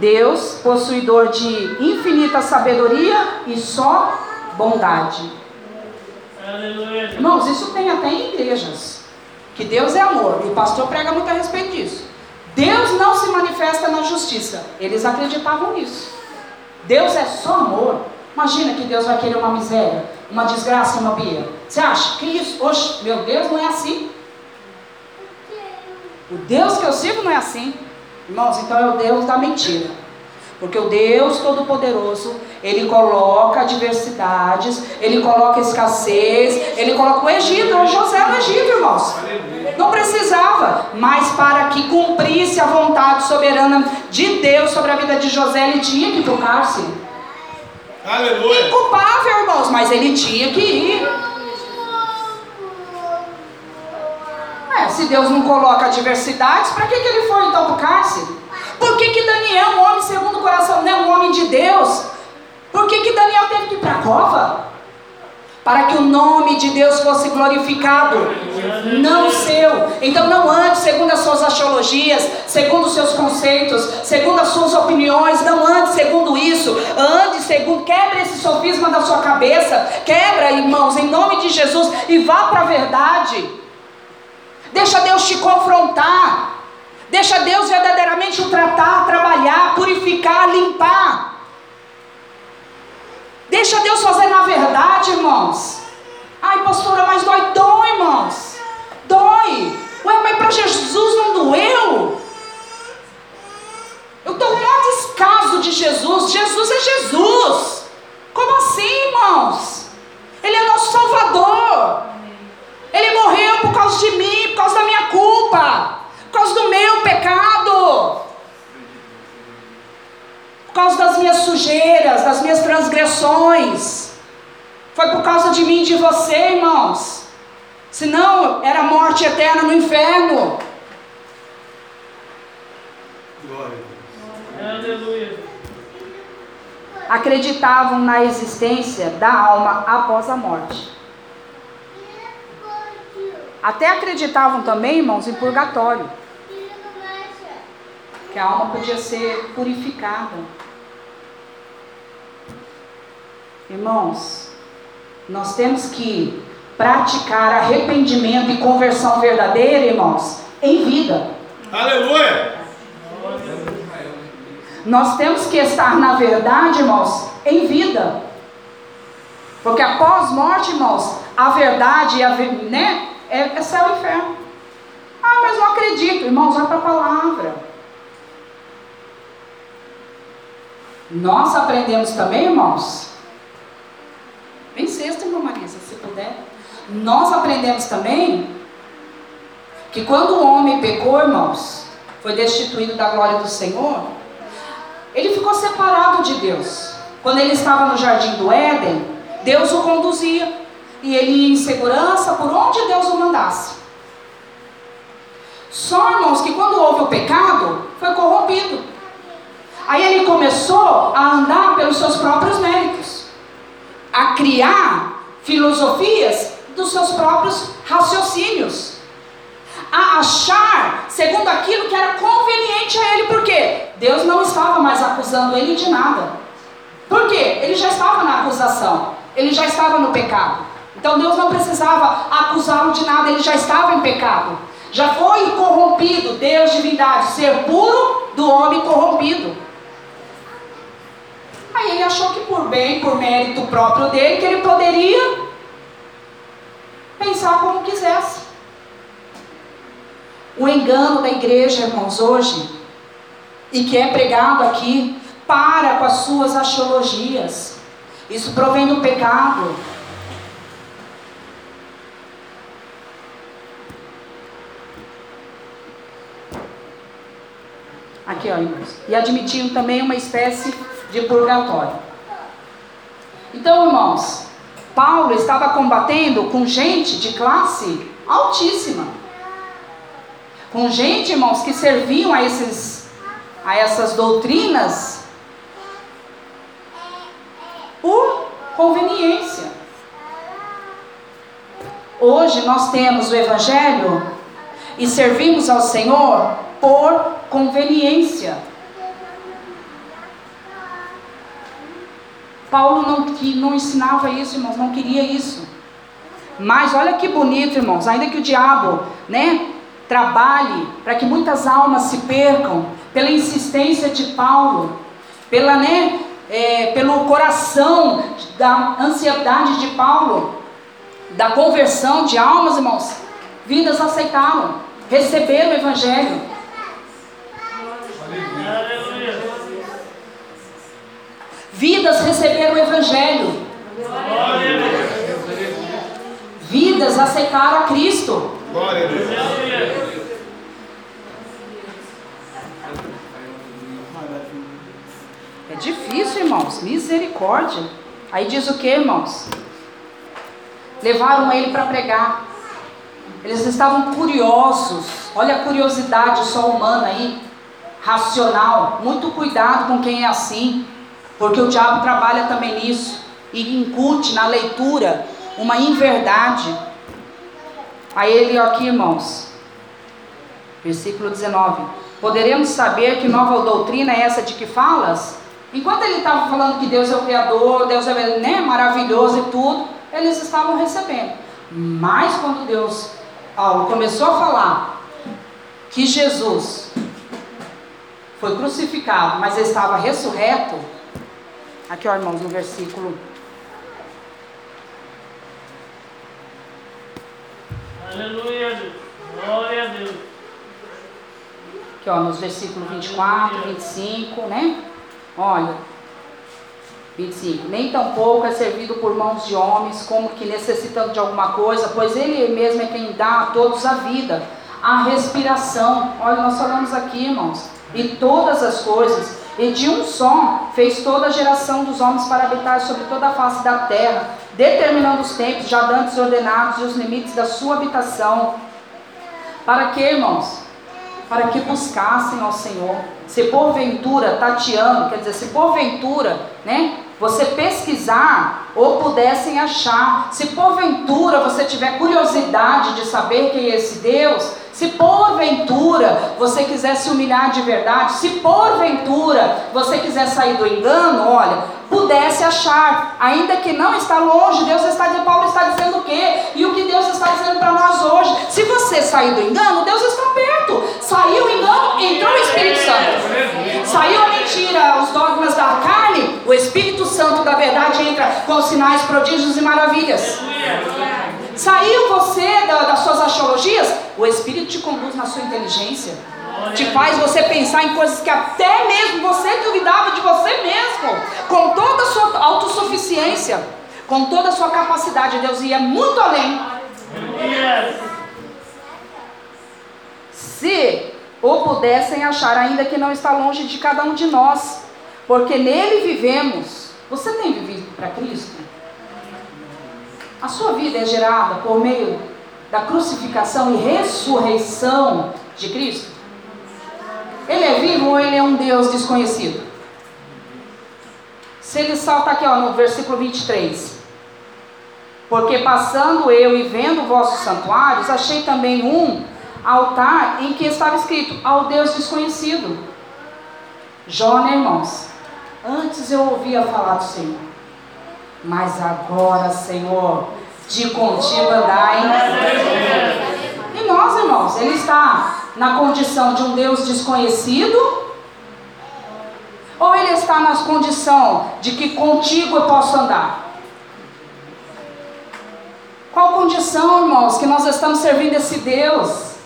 Speaker 6: Deus, possuidor de infinita sabedoria e só bondade. Aleluia. Irmãos, isso tem até em igrejas. Que Deus é amor. E o pastor prega muito a respeito disso. Deus não se manifesta na justiça. Eles acreditavam nisso. Deus é só amor. Imagina que Deus vai querer uma miséria, uma desgraça, uma bia. Você acha que isso? Oxe, meu Deus, não é assim. O Deus que eu sirvo não é assim. Irmãos, então é o Deus da mentira. Porque o Deus Todo-Poderoso, Ele coloca adversidades, Ele coloca escassez, Ele coloca o Egito, o José no Egito, irmãos. Não precisava, mas para que cumprisse a vontade soberana de Deus sobre a vida de José, ele tinha que cárcere.
Speaker 5: Aleluia.
Speaker 6: Inculpável, irmãos, mas ele tinha que ir. É, se Deus não coloca adversidades, para que, que ele foi então para o cárcere? Por que, que Daniel, um homem segundo o coração, não é um homem de Deus? Por que, que Daniel teve que ir para a cova? Para que o nome de Deus fosse glorificado, não seu. Então não ande segundo as suas axiologias, segundo os seus conceitos, segundo as suas opiniões, não ande segundo isso, ande segundo, quebre esse sofisma da sua cabeça, quebra, irmãos, em nome de Jesus, e vá para a verdade. Deixa Deus te confrontar. Deixa Deus verdadeiramente o tratar, trabalhar, purificar, limpar. Deixa Deus fazer na verdade, irmãos. Ai, pastora, mas dói, dói, irmãos. Dói. Ué, mas para Jesus não doeu? Eu estou um descaso de Jesus. Jesus é Jesus. Como assim, irmãos? Ele é nosso Salvador. Ele morreu por causa de mim, por causa da minha culpa, por causa do meu pecado causa das minhas sujeiras, das minhas transgressões. Foi por causa de mim e de você, irmãos. Senão era morte eterna no inferno.
Speaker 5: Glória.
Speaker 6: Aleluia. Acreditavam na existência da alma após a morte. Até acreditavam também, irmãos, em purgatório. Que a alma podia ser purificada. Irmãos, nós temos que praticar arrependimento e conversão verdadeira, irmãos, em vida.
Speaker 5: Aleluia!
Speaker 6: Nós temos que estar na verdade, irmãos, em vida. Porque após morte, irmãos, a verdade a, né, é, é céu e inferno. Ah, mas não acredito. Irmãos, vai para a palavra. Nós aprendemos também, irmãos, Vem sexta, irmã Marisa, se puder. Nós aprendemos também que quando o homem pecou, irmãos, foi destituído da glória do Senhor, ele ficou separado de Deus. Quando ele estava no jardim do Éden, Deus o conduzia e ele ia em segurança por onde Deus o mandasse. Só, irmãos, que quando houve o pecado, foi corrompido. Aí ele começou a andar pelos seus próprios méritos a criar filosofias dos seus próprios raciocínios, a achar segundo aquilo que era conveniente a ele, porque Deus não estava mais acusando ele de nada. Por quê? Ele já estava na acusação, ele já estava no pecado. Então Deus não precisava acusá-lo de nada, ele já estava em pecado. Já foi corrompido, Deus, divindade, ser puro do homem corrompido. Aí ele achou que por bem, por mérito próprio dele, que ele poderia pensar como quisesse. O engano da igreja, irmãos, hoje, e que é pregado aqui, para com as suas axiologias. Isso provém do pecado. Aqui, ó, irmãos. E admitindo também uma espécie de purgatório. Então, irmãos, Paulo estava combatendo com gente de classe altíssima. Com gente, irmãos, que serviam a, esses, a essas doutrinas por conveniência. Hoje nós temos o Evangelho e servimos ao Senhor por conveniência. Paulo não, não ensinava isso, irmãos, não queria isso. Mas olha que bonito, irmãos, ainda que o diabo, né, trabalhe para que muitas almas se percam, pela insistência de Paulo, pela, né, é, pelo coração da ansiedade de Paulo, da conversão de almas, irmãos, vidas aceitaram, receberam o Evangelho. Vidas receberam o Evangelho. Vidas aceitaram a Cristo.
Speaker 5: Glória a Deus.
Speaker 6: É difícil, irmãos. Misericórdia. Aí diz o que, irmãos? Levaram ele para pregar. Eles estavam curiosos. Olha a curiosidade só humana aí, racional. Muito cuidado com quem é assim, porque o diabo trabalha também nisso e incute na leitura uma inverdade. Aí ele aqui, irmãos, versículo 19: Poderemos saber que nova doutrina é essa de que falas? Enquanto ele estava falando que Deus é o Criador, Deus é né, maravilhoso e tudo, eles estavam recebendo. Mas quando Deus Paulo começou a falar que Jesus foi crucificado, mas ele estava ressurreto, aqui ó irmãos, no versículo
Speaker 7: Aleluia, Deus. Glória a Deus.
Speaker 6: Aqui, ó, nos versículos 24, 25, né? Olha. 25. Nem tampouco é servido por mãos de homens, como que necessitando de alguma coisa, pois Ele mesmo é quem dá a todos a vida, a respiração. Olha, nós falamos aqui, irmãos, e todas as coisas. E de um só fez toda a geração dos homens para habitar sobre toda a face da terra, determinando os tempos já dantes ordenados e os limites da sua habitação. Para que, irmãos? Para que buscassem ao Senhor. Se porventura, tateando, quer dizer, se porventura, né? Você pesquisar ou pudessem achar. Se porventura você tiver curiosidade de saber quem é esse Deus, se porventura você quiser se humilhar de verdade, se porventura você quiser sair do engano, olha, pudesse achar, ainda que não está longe, Deus está de Paulo está dizendo o quê? E o que Deus está dizendo para nós hoje? Se você sair do engano, Deus está perto. Saiu o engano, entrou o Espírito Santo. Saiu a mentira, os dogmas da carne, o Espírito Santo da verdade entra com sinais, prodígios e maravilhas. Saiu você da, das suas astrologias, o Espírito te conduz na sua inteligência. Te faz você pensar em coisas que até mesmo você duvidava de você mesmo. Com toda a sua autossuficiência, com toda a sua capacidade, Deus ia muito além. Se o pudessem achar, ainda que não está longe de cada um de nós, porque nele vivemos. Você tem vivido para Cristo? A sua vida é gerada por meio da crucificação e ressurreição de Cristo? Ele é vivo ou ele é um Deus desconhecido? Se ele salta aqui ó, no versículo 23. Porque passando eu e vendo vossos santuários, achei também um altar em que estava escrito ao Deus desconhecido. Jó, né, irmãos? Antes eu ouvia falar do Senhor, mas agora, Senhor, de contigo andai. E nós, irmãos, ele está na condição de um Deus desconhecido? Ou ele está na condição de que contigo eu posso andar? Qual condição, irmãos, que nós estamos servindo esse Deus?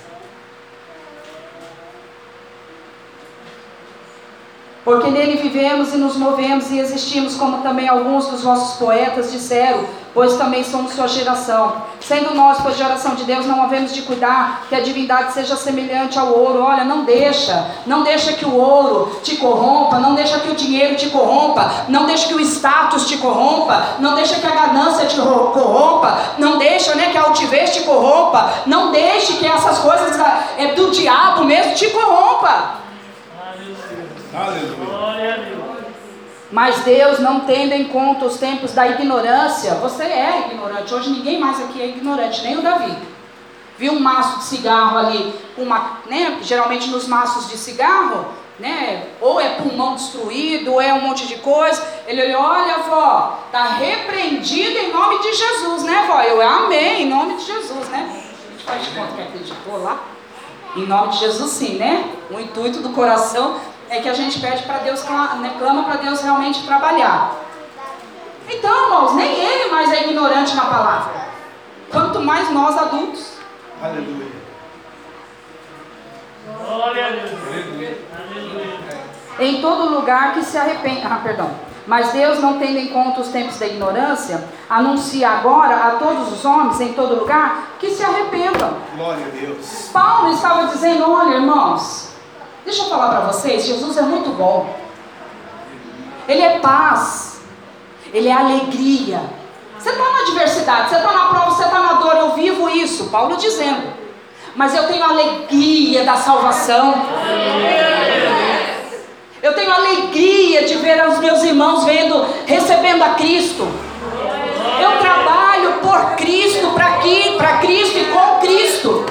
Speaker 6: Porque nele vivemos e nos movemos e existimos, como também alguns dos vossos poetas disseram, pois também somos sua geração. Sendo nós, pois geração de Deus, não havemos de cuidar que a divindade seja semelhante ao ouro. Olha, não deixa, não deixa que o ouro te corrompa, não deixa que o dinheiro te corrompa, não deixa que o status te corrompa, não deixa que a ganância te corrompa, não deixa né, que a altivez te corrompa, não deixe que essas coisas é, do diabo mesmo te corrompa. Mas Deus não tendo em conta os tempos da ignorância, você é ignorante. Hoje ninguém mais aqui é ignorante, nem o Davi. Viu um maço de cigarro ali, uma, né, geralmente nos maços de cigarro, né, ou é pulmão destruído, ou é um monte de coisa. Ele olhou, olha, vó, tá repreendido em nome de Jesus, né, vó? Eu amei, em nome de Jesus, né? Faz de conta que acreditou lá. Em nome de Jesus, sim, né? O intuito do coração é que a gente pede para Deus, né, clama para Deus realmente trabalhar. Então, irmãos, nem ele mais é ignorante na palavra. Quanto mais nós adultos.
Speaker 2: Aleluia.
Speaker 7: Glória a Deus. Aleluia.
Speaker 6: Em todo lugar que se arrepende. Ah, perdão. Mas Deus, não tendo em conta os tempos da ignorância, anuncia agora a todos os homens em todo lugar que se arrependam.
Speaker 2: Glória a Deus.
Speaker 6: Paulo estava dizendo: olha, irmãos, Deixa eu falar para vocês, Jesus é muito bom. Ele é paz. Ele é alegria. Você está na adversidade, você está na prova, você está na dor, eu vivo isso. Paulo dizendo. Mas eu tenho alegria da salvação. Eu tenho alegria de ver os meus irmãos vendo, recebendo a Cristo. Eu trabalho por Cristo, para Cristo e com Cristo.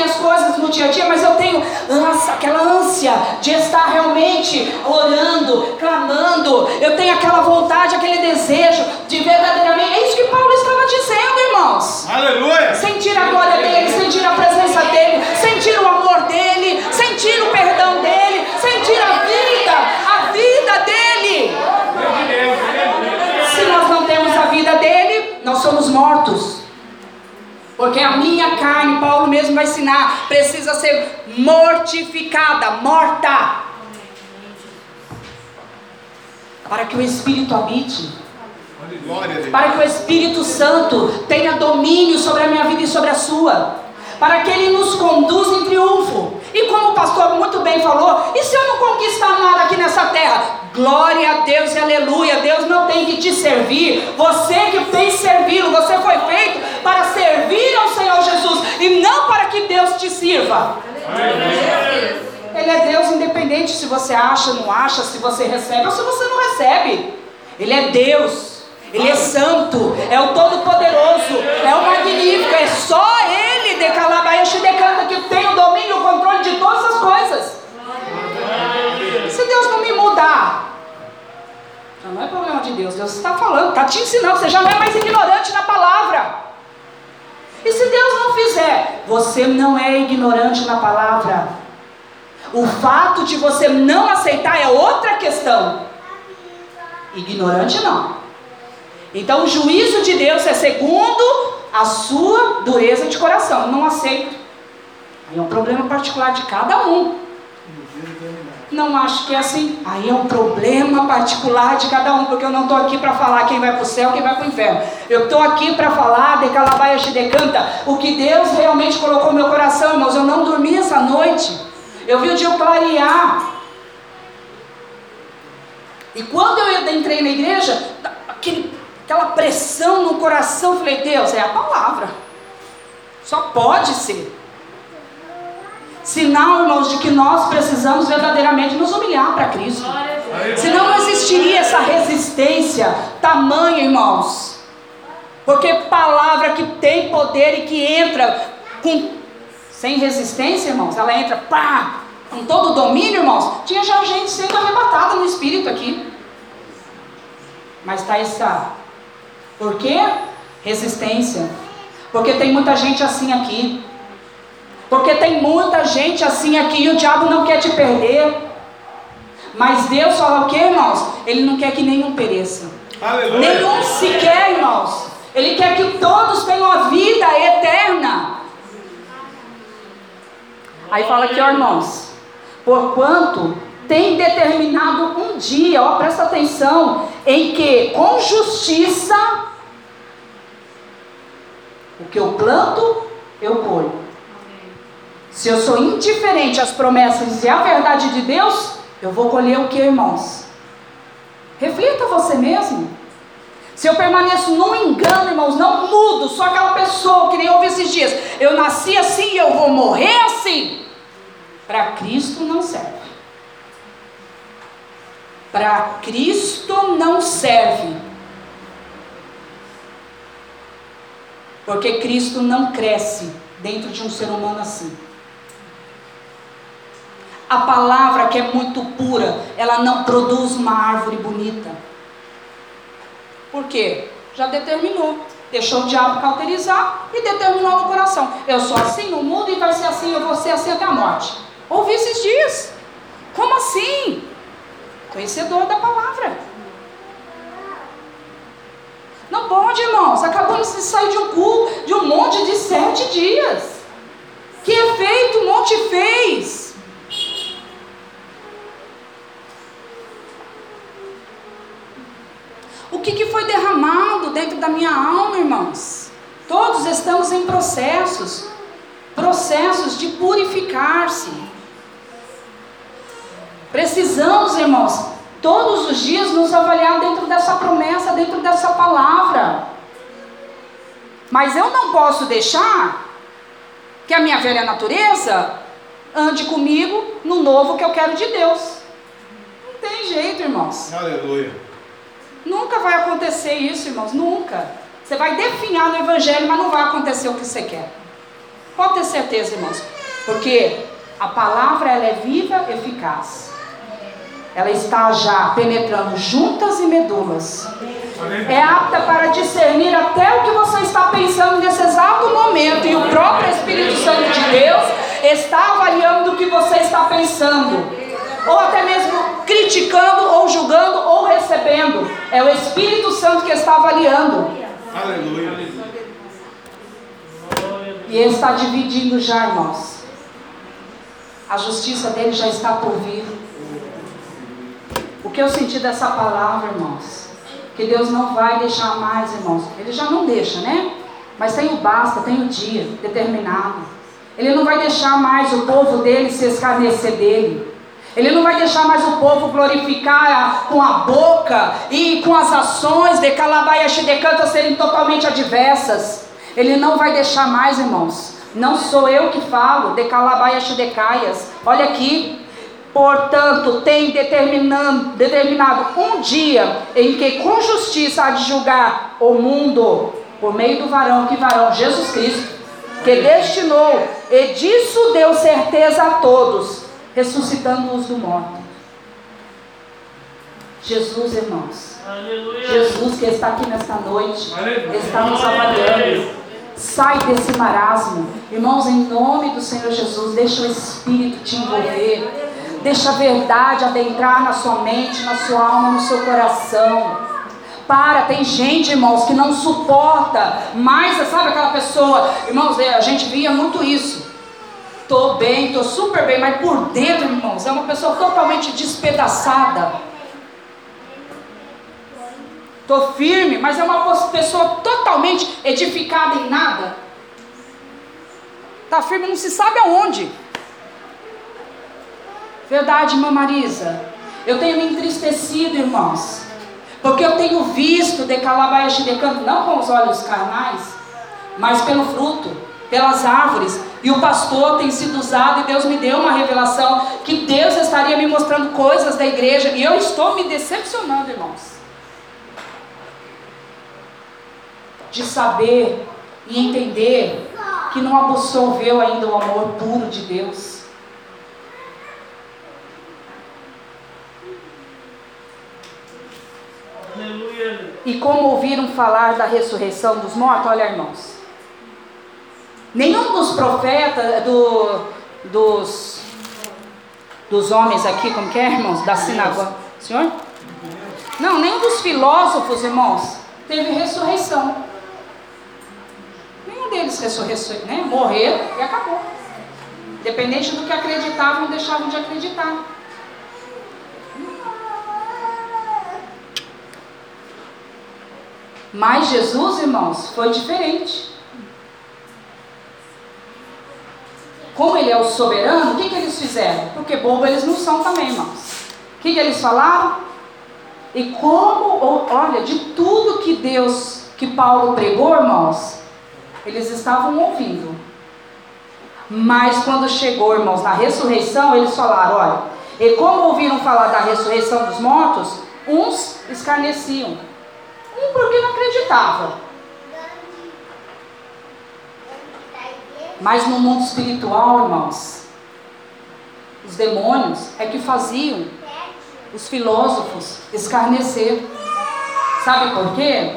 Speaker 6: Minhas coisas no dia a dia, mas eu tenho ânsia, aquela ânsia de estar realmente orando, clamando. Eu tenho aquela vontade, aquele desejo de verdadeiramente. É isso que Paulo estava dizendo, irmãos.
Speaker 5: Aleluia!
Speaker 6: Sentir a glória dele, sentir a presença dele, sentir o amor dele, sentir o perdão dele, sentir a vida, a vida dele. Se nós não temos a vida dele, nós somos mortos. Porque a minha carne, Paulo mesmo vai ensinar, precisa ser mortificada, morta. Para que o Espírito habite. Para que o Espírito Santo tenha domínio sobre a minha vida e sobre a sua. Para que ele nos conduza em triunfo. E como o pastor muito bem falou, e se eu não conquistar nada aqui nessa terra? Glória a Deus e aleluia. Deus não tem que te servir. Você que tem servi-lo, você foi feito para servir ao Senhor Jesus e não para que Te. Ele é Deus independente se você acha, não acha, se você recebe ou se você não recebe. Ele é Deus. Ele é santo, é o todo-poderoso, é o magnífico, é só Ele, de Calabaixo e decanta que tem o domínio o controle de todas as coisas. Se Deus não me mudar, não é problema de Deus. Deus está falando, está te ensinando. Você já não é mais ignorante na palavra. E se Deus não fizer, você não é ignorante na palavra. O fato de você não aceitar é outra questão. Ignorante não. Então o juízo de Deus é segundo a sua dureza de coração. Não aceito. Aí é um problema particular de cada um. Não acho que é assim. Aí é um problema particular de cada um, porque eu não estou aqui para falar quem vai para o céu, quem vai para o inferno. Eu estou aqui para falar de Calabaia Decanta, o que Deus realmente colocou no meu coração, irmãos. Eu não dormi essa noite. Eu vi o dia clarear. E quando eu entrei na igreja, aquele, aquela pressão no coração, eu falei, Deus, é a palavra. Só pode ser. Sinal, irmãos, de que nós precisamos verdadeiramente nos humilhar para Cristo. Senão não existiria essa resistência tamanha, irmãos. Porque palavra que tem poder e que entra com sem resistência, irmãos, ela entra pá, com todo o domínio, irmãos. Tinha já gente sendo arrebatada no espírito aqui. Mas está essa. Por quê? Resistência. Porque tem muita gente assim aqui. Porque tem muita gente assim aqui e o diabo não quer te perder. Mas Deus fala o que, irmãos? Ele não quer que nenhum pereça.
Speaker 5: Aleluia.
Speaker 6: Nenhum sequer, irmãos. Ele quer que todos tenham a vida eterna. Aí fala aqui, ó, irmãos. Porquanto tem determinado um dia, ó, presta atenção, em que com justiça o que eu planto, eu colho. Se eu sou indiferente às promessas e à verdade de Deus, eu vou colher o que, irmãos? Reflita você mesmo. Se eu permaneço no engano, irmãos, não mudo, sou aquela pessoa que nem ouvi esses dias. Eu nasci assim e eu vou morrer assim. Para Cristo não serve. Para Cristo não serve. Porque Cristo não cresce dentro de um ser humano assim. A palavra que é muito pura, ela não produz uma árvore bonita. Por quê? Já determinou. Deixou o diabo cauterizar e determinou no coração. Eu sou assim no mundo e vai ser assim, eu vou ser assim até a morte. Ouvi esses dias. Como assim? Conhecedor da palavra. Não pode, irmãos. Acabamos de sair de um culto, de um monte de sete dias. Que efeito o monte fez? O que, que foi derramado dentro da minha alma, irmãos? Todos estamos em processos processos de purificar-se. Precisamos, irmãos, todos os dias nos avaliar dentro dessa promessa, dentro dessa palavra. Mas eu não posso deixar que a minha velha natureza ande comigo no novo que eu quero de Deus. Não tem jeito, irmãos.
Speaker 5: Aleluia.
Speaker 6: Nunca vai acontecer isso, irmãos, nunca. Você vai definhar no evangelho, mas não vai acontecer o que você quer. Pode ter certeza, irmãos. Porque a palavra ela é viva, eficaz. Ela está já penetrando juntas e medulas. É apta para discernir até o que você está pensando nesse exato momento. E o próprio Espírito Santo de Deus está avaliando o que você está pensando. Ou até mesmo criticando, ou julgando, ou recebendo. É o Espírito Santo que está avaliando.
Speaker 5: Aleluia.
Speaker 6: E ele está dividindo já, irmãos. A justiça dele já está por vir. O que eu senti dessa palavra, irmãos? Que Deus não vai deixar mais, irmãos. Ele já não deixa, né? Mas tem o basta, tem o dia determinado. Ele não vai deixar mais o povo dele se escarnecer dele. Ele não vai deixar mais o povo glorificar com a boca e com as ações de Calabaia Xidecanta serem totalmente adversas. Ele não vai deixar mais, irmãos. Não sou eu que falo, de Calabaia Xidecaias. Olha aqui. Portanto, tem determinado, determinado um dia em que com justiça há de julgar o mundo por meio do varão, que varão? Jesus Cristo, que destinou e disso deu certeza a todos ressuscitando-os do morto. Jesus, irmãos.
Speaker 7: Aleluia.
Speaker 6: Jesus que está aqui nesta noite,
Speaker 5: Aleluia.
Speaker 6: está nos avaliando. Sai desse marasmo. Irmãos, em nome do Senhor Jesus, deixa o Espírito te envolver. Deixa a verdade adentrar na sua mente, na sua alma, no seu coração. Para, tem gente, irmãos, que não suporta mais, sabe aquela pessoa, irmãos, é, a gente via muito isso. Tô bem, tô super bem, mas por dentro, irmãos, é uma pessoa totalmente despedaçada. Tô firme, mas é uma pessoa totalmente edificada em nada. Tá firme, não se sabe aonde. Verdade, irmã Marisa. Eu tenho me entristecido, irmãos. Porque eu tenho visto de Calabaias de Decanto, não com os olhos carnais, mas pelo fruto, pelas árvores. E o pastor tem sido usado e Deus me deu uma revelação que Deus estaria me mostrando coisas da igreja e eu estou me decepcionando, irmãos. De saber e entender que não absorveu ainda o amor puro de Deus.
Speaker 7: Aleluia.
Speaker 6: E como ouviram falar da ressurreição dos mortos, olha, irmãos. Nenhum dos profetas, do, dos, dos homens aqui, como que é, irmãos? Da sinagoga. Senhor? Não, nenhum dos filósofos, irmãos, teve ressurreição. Nenhum deles ressurreição, né? Morreram e acabou. Dependente do que acreditavam, deixavam de acreditar. Mas Jesus, irmãos, foi diferente. Como ele é o soberano, o que, que eles fizeram? Porque bobo eles não são também, irmãos. O que, que eles falaram? E como, olha, de tudo que Deus, que Paulo pregou, irmãos, eles estavam ouvindo. Mas quando chegou, irmãos, na ressurreição, eles falaram: olha, e como ouviram falar da ressurreição dos mortos, uns escarneciam, um porque não acreditava. Mas no mundo espiritual, irmãos, os demônios é que faziam os filósofos escarnecer. Sabe por quê?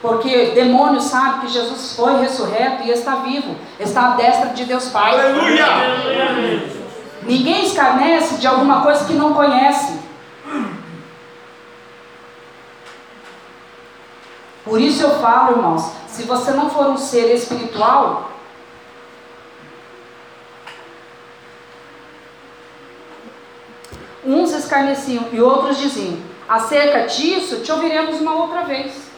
Speaker 6: Porque demônio sabe que Jesus foi ressurreto e está vivo, está à destra de Deus Pai.
Speaker 5: Aleluia.
Speaker 6: Ninguém escarnece de alguma coisa que não conhece. Por isso eu falo, irmãos, se você não for um ser espiritual, uns escarneciam e outros diziam: acerca disso te ouviremos uma outra vez.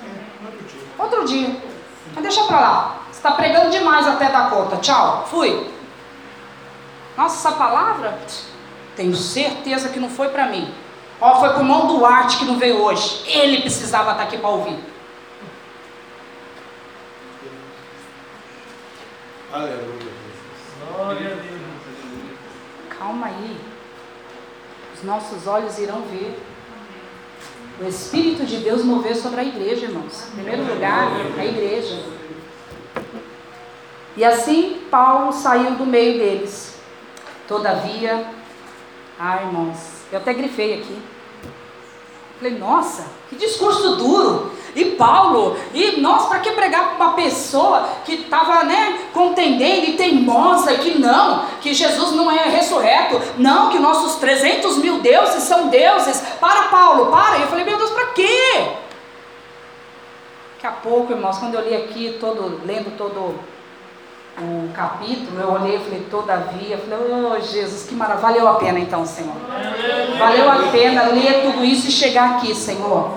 Speaker 6: Outro dia. Mas deixa pra lá. Você está pregando demais até dar conta. Tchau. Fui. Nossa, essa palavra, tenho certeza que não foi para mim. Ó, foi o irmão Duarte que não veio hoje. Ele precisava estar aqui para ouvir.
Speaker 5: Aleluia.
Speaker 7: Glória a Deus.
Speaker 6: Calma aí. Os nossos olhos irão ver. O Espírito de Deus mover sobre a igreja, irmãos. Em primeiro lugar, a igreja. E assim Paulo saiu do meio deles. Todavia, ah, irmãos, eu até grifei aqui. Falei, nossa, que discurso duro. E Paulo, e nós, para que pregar para uma pessoa que estava né, contendendo e teimosa, que não, que Jesus não é ressurreto, não, que nossos 300 mil deuses são deuses. Para, Paulo, para. E eu falei, meu Deus, para quê? Daqui a pouco, irmãos, quando eu li aqui, todo, lendo todo o capítulo, eu olhei e falei, todavia, falei, oh Jesus, que maravilha, valeu a pena então, Senhor. Valeu a pena ler tudo isso e chegar aqui, Senhor.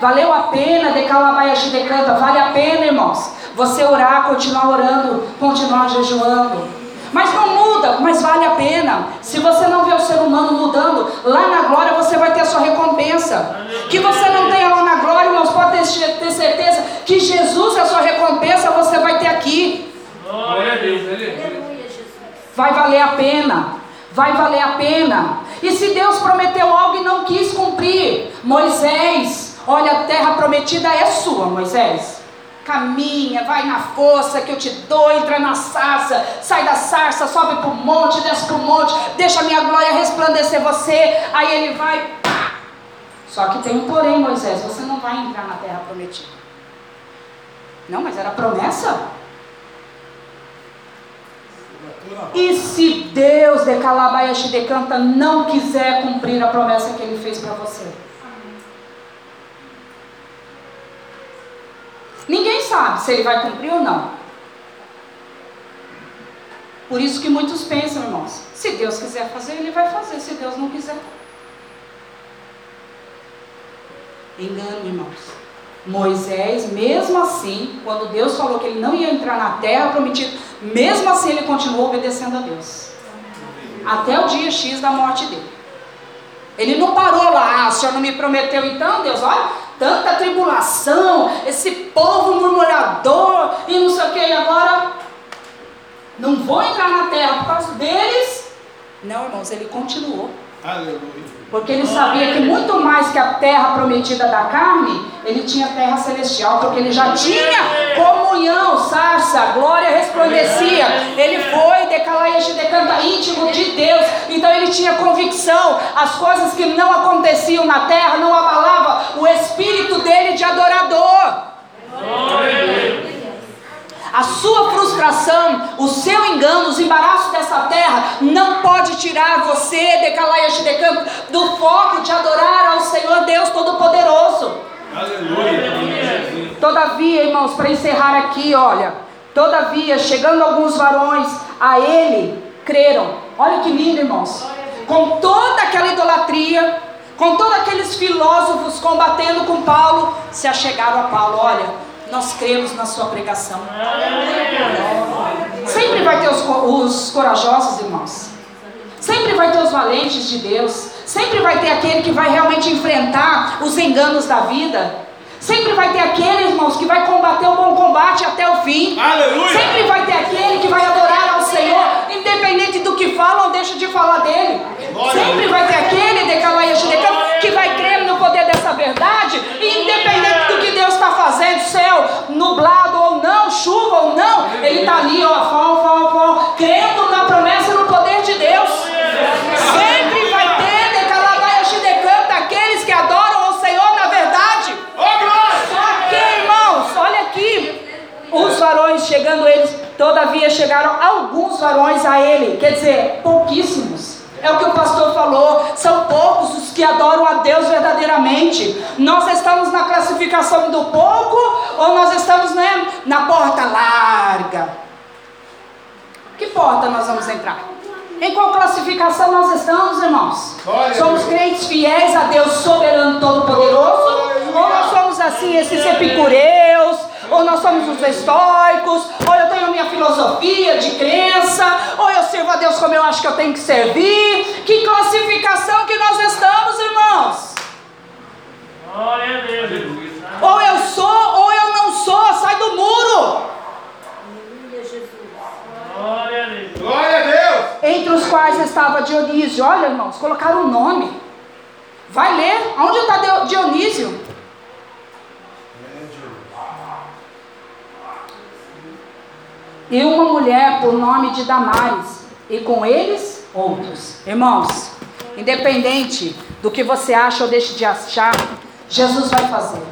Speaker 6: Valeu a pena de Calabaiaxi de Canta, vale a pena, irmãos. Você orar, continuar orando, continuar jejuando. Mas não muda, mas vale a pena. Se você não vê o ser humano mudando, lá na glória você vai ter a sua recompensa. Que você não tenha lá na glória, irmãos, pode ter certeza que Jesus é a sua recompensa, você vai ter aqui.
Speaker 7: Glória a Deus.
Speaker 6: Vai valer a pena. Vai valer a pena. E se Deus prometeu algo e não quis cumprir, Moisés, olha, a terra prometida é sua, Moisés. Caminha, vai na força que eu te dou, entra na sarça, sai da sarça, sobe para o monte, desce para o monte, deixa a minha glória resplandecer você. Aí ele vai, pá. Só que tem um porém, Moisés, você não vai entrar na terra prometida. Não, mas era promessa. E se Deus de Calabaiaxi de Canta não quiser cumprir a promessa que Ele fez para você? Ninguém sabe se Ele vai cumprir ou não. Por isso que muitos pensam, irmãos, se Deus quiser fazer, Ele vai fazer, se Deus não quiser. Engano, irmãos. Moisés, mesmo assim, quando Deus falou que ele não ia entrar na terra prometida, mesmo assim ele continuou obedecendo a Deus. Até o dia X da morte dele. Ele não parou lá, ah, o Senhor não me prometeu então, Deus, olha, tanta tribulação, esse povo murmurador e não sei o que, e agora não vou entrar na terra por causa deles. Não, irmãos, ele continuou. Porque ele sabia que muito mais que a terra prometida da carne, ele tinha terra celestial, porque ele já tinha comunhão, sarça, glória resplandecia. Ele foi decalaia decanta íntimo de Deus. Então ele tinha convicção, as coisas que não aconteciam na terra não abalava o espírito dele de adorador. A sua frustração, o seu engano, os embaraços dessa terra não pode tirar você, Decalaia Shidecampo, do foco de adorar ao Senhor Deus Todo-Poderoso.
Speaker 5: Aleluia.
Speaker 6: Todavia, irmãos, para encerrar aqui, olha, todavia, chegando alguns varões a ele, creram. Olha que lindo, irmãos. Com toda aquela idolatria, com todos aqueles filósofos combatendo com Paulo, se achegaram a Paulo. Olha, nós cremos na sua pregação. Sempre vai ter os, os corajosos, irmãos. Sempre vai ter os valentes de Deus. Sempre vai ter aquele que vai realmente enfrentar os enganos da vida. Sempre vai ter aquele, irmãos, que vai combater o bom combate até o fim.
Speaker 5: Aleluia.
Speaker 6: Sempre vai ter aquele que vai adorar ao Senhor, independente do que fala ou deixa de falar dele.
Speaker 5: Glória
Speaker 6: Sempre vai ter aquele decalaia que vai crer no poder dessa verdade, independente do que Deus está fazendo, céu nublado ou não, chuva ou não, ele está ali, ó, fal, fal, fal, crendo na promessa e no poder de Deus. Sempre vai ter decalaia daqueles que adoram ao Senhor na verdade. Só que, irmãos, olha aqui. Os varões chegando eles, todavia chegaram alguns varões a ele, quer dizer, pouquíssimos. É o que o pastor falou, são poucos os que adoram a Deus verdadeiramente. Nós estamos na classificação do pouco ou nós estamos né, na porta larga? Que porta nós vamos entrar? Em qual classificação nós estamos, irmãos? Somos crentes fiéis a Deus soberano todo-poderoso? Ou nós somos assim, esses epicureus? Ou nós somos os estoicos? Ou eu tenho a minha filosofia de crença? Ou eu sirvo a Deus como eu acho que eu tenho que servir? Que classificação que nós estamos, irmãos?
Speaker 7: Glória a Deus.
Speaker 6: Ou eu sou ou eu não sou, sai do muro.
Speaker 7: Glória a Deus.
Speaker 5: Glória a Deus.
Speaker 6: Entre os quais estava Dionísio. Olha, irmãos, colocaram o nome. Vai ler. Onde está Dio- Dionísio? E uma mulher por nome de Damares. E com eles, outros. Irmãos, independente do que você acha ou deixe de achar, Jesus vai fazer.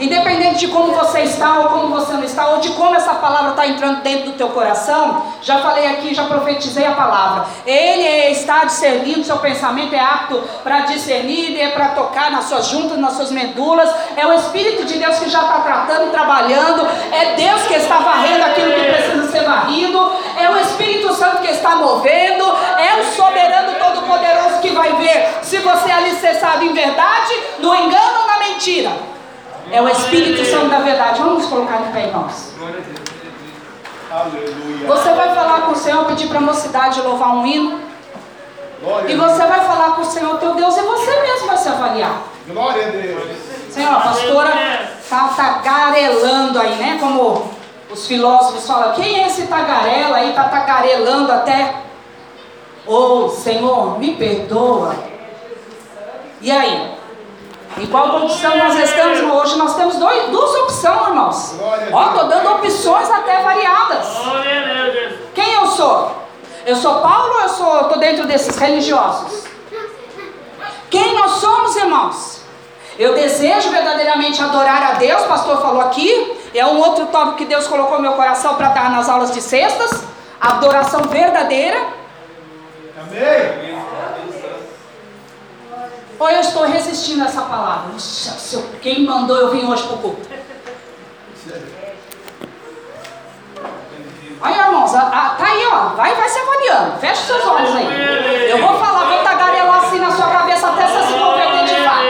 Speaker 6: Independente de como você está ou como você não está, ou de como essa palavra está entrando dentro do teu coração, já falei aqui, já profetizei a palavra. Ele é- está discernindo, seu pensamento é apto para discernir, é para tocar nas suas juntas, nas suas medulas. É o Espírito de Deus que já está tratando trabalhando. É Deus que está varrendo aquilo que precisa ser varrido. É o Espírito Santo que está movendo. É o soberano todo-poderoso que vai ver se você é alicerçado em verdade, no engano ou na mentira. É o Espírito Santo da verdade. Vamos colocar de pé, irmãos.
Speaker 5: Aleluia.
Speaker 6: Você vai falar com o Senhor, pedir para a mocidade louvar um hino.
Speaker 5: Glória
Speaker 6: E você vai falar com o Senhor, teu Deus, e você mesmo vai se avaliar.
Speaker 5: Glória a Deus.
Speaker 6: Senhor, a pastora está tagarelando aí, né? Como os filósofos falam, quem é esse tagarela aí? Está tagarelando até. Ô Senhor, me perdoa. E aí? Em qual condição nós estamos hoje? Nós temos dois, duas opções, irmãos. Ó, estou dando opções até variadas. Quem eu sou? Eu sou Paulo ou eu sou, estou dentro desses religiosos? Quem nós somos, irmãos? Eu desejo verdadeiramente adorar a Deus, o pastor falou aqui. É um outro tópico que Deus colocou no meu coração para dar nas aulas de sextas. Adoração verdadeira.
Speaker 5: Amém.
Speaker 6: Ou eu estou resistindo a essa palavra? Nossa, se eu- quem mandou eu vim hoje para o culto? Olha, irmãos, a- a- tá aí, ó. Vai, vai se avaliando. Fecha os seus olhos aí. Eu vou falar, vou tagarelar assim na sua cabeça até você se converter de fato.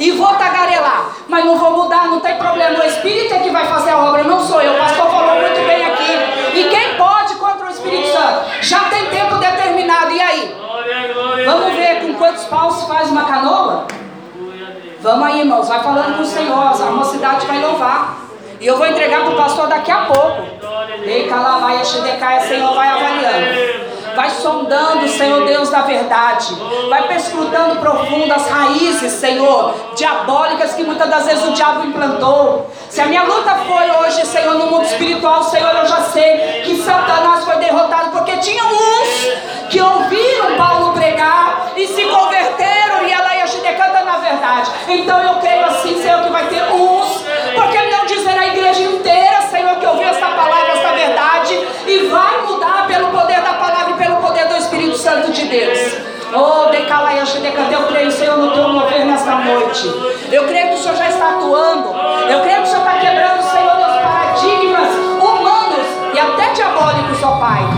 Speaker 6: E vou tagarelar. Mas não vou mudar, não tem problema. O Espírito é que vai fazer a obra, não sou eu. O pastor falou muito bem aqui. E quem pode contra o Espírito Santo? Já tem tempo determinado. E aí?
Speaker 7: Glória, glória.
Speaker 6: Vamos quantos paus se faz uma canoa? Vamos aí, irmãos, vai falando com o Senhor, a mocidade vai louvar. E eu vou entregar para o pastor daqui a pouco. Ei, calavaia, xedecaia, Senhor vai avaliando. Vai sondando, Senhor Deus, da verdade. Vai perscrutando profundas raízes, Senhor, diabólicas que muitas das vezes o diabo implantou. Se a minha luta foi hoje, Senhor, no mundo espiritual, Senhor, eu já sei que Satanás foi derrotado porque tinha uns que ouviram Paulo pregar e se converteram e ela ia decanta na verdade. Então eu creio assim, Senhor, que vai ter uns, porque não dizer a igreja inteira, Senhor, que ouviu essa palavra, essa verdade, e vai mudar pelo poder da palavra e pelo poder do Espírito Santo de Deus. Oh, eu creio, Senhor, no teu mover nesta noite. Eu creio que o Senhor já está atuando. Eu creio que o Senhor está quebrando, Senhor, os paradigmas humanos e até diabólicos, ó Pai.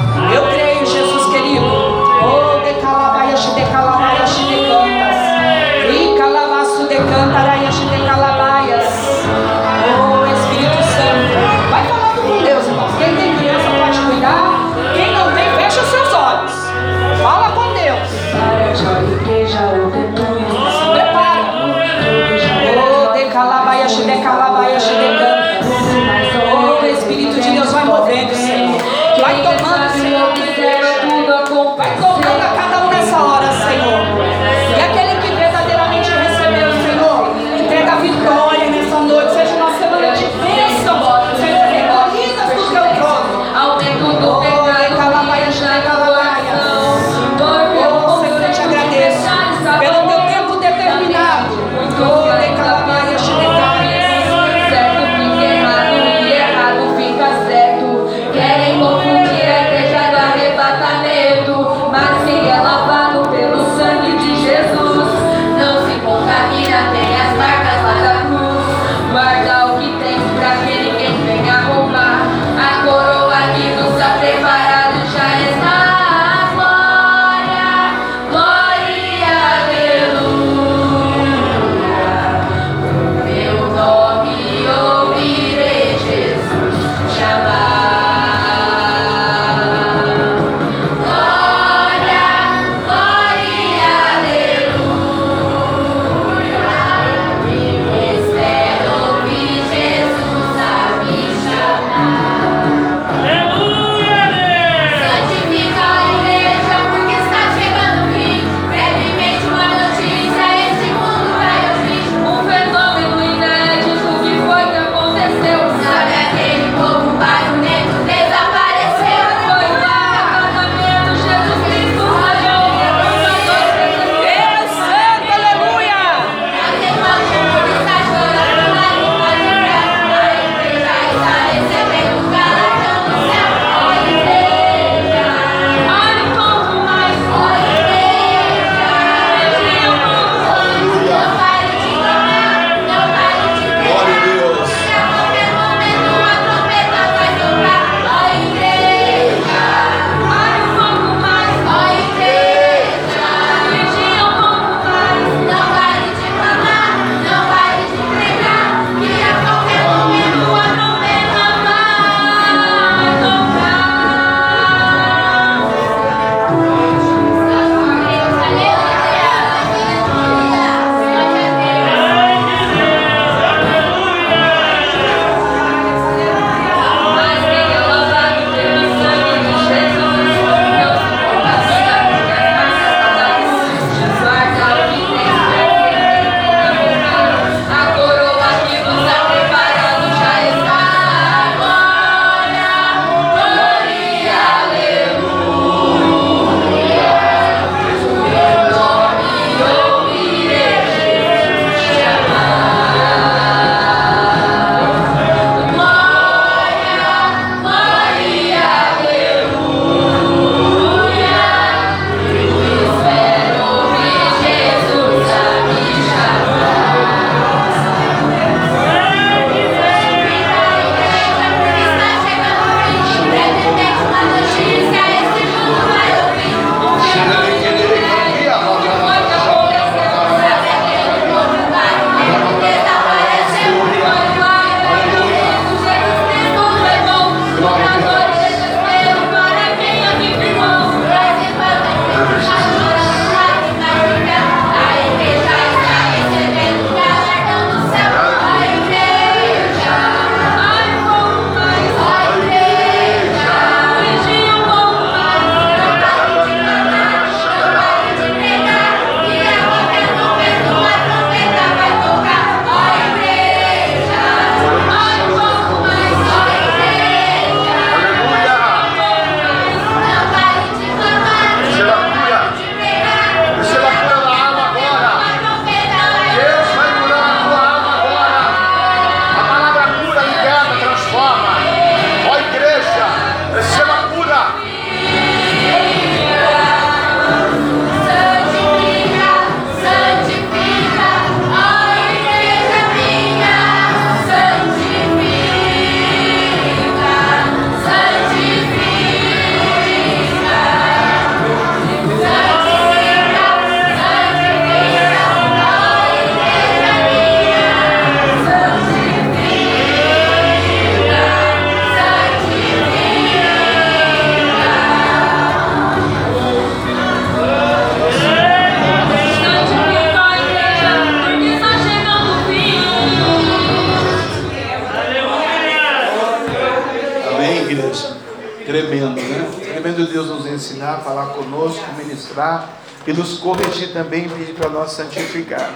Speaker 2: Santificar.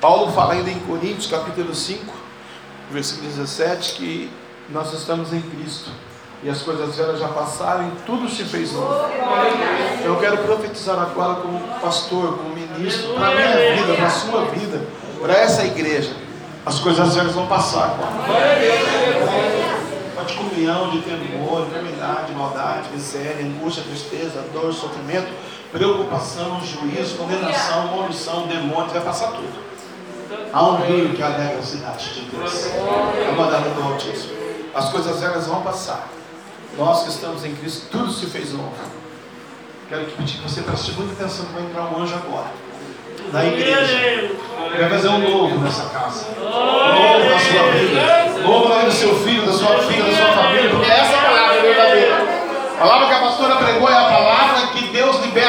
Speaker 2: Paulo fala ainda em Coríntios, capítulo 5, versículo 17, que nós estamos em Cristo e as coisas velhas já passaram e tudo se fez novo. Eu quero profetizar agora como pastor, como ministro, para a minha vida, para a sua vida, para essa igreja. As coisas velhas vão passar. De comunhão, de temor, enfermidade, maldade, miséria, angústia, tristeza, dor, sofrimento, preocupação, juízo, condenação, maldição, demônios, vai passar tudo. Há um rio que alegra a cidade de Deus. É uma da do Altíssimo. As coisas velhas vão passar. Nós que estamos em Cristo, tudo se fez novo. Quero que pedir que você preste muita atenção que vai entrar um anjo agora. Na igreja. Vai fazer um novo nessa casa. Novo na sua vida. Novo na vida do seu filho, da sua filha, da sua família. Porque essa é palavra verdadeira. A palavra que a pastora pregou é a palavra que Deus liberta,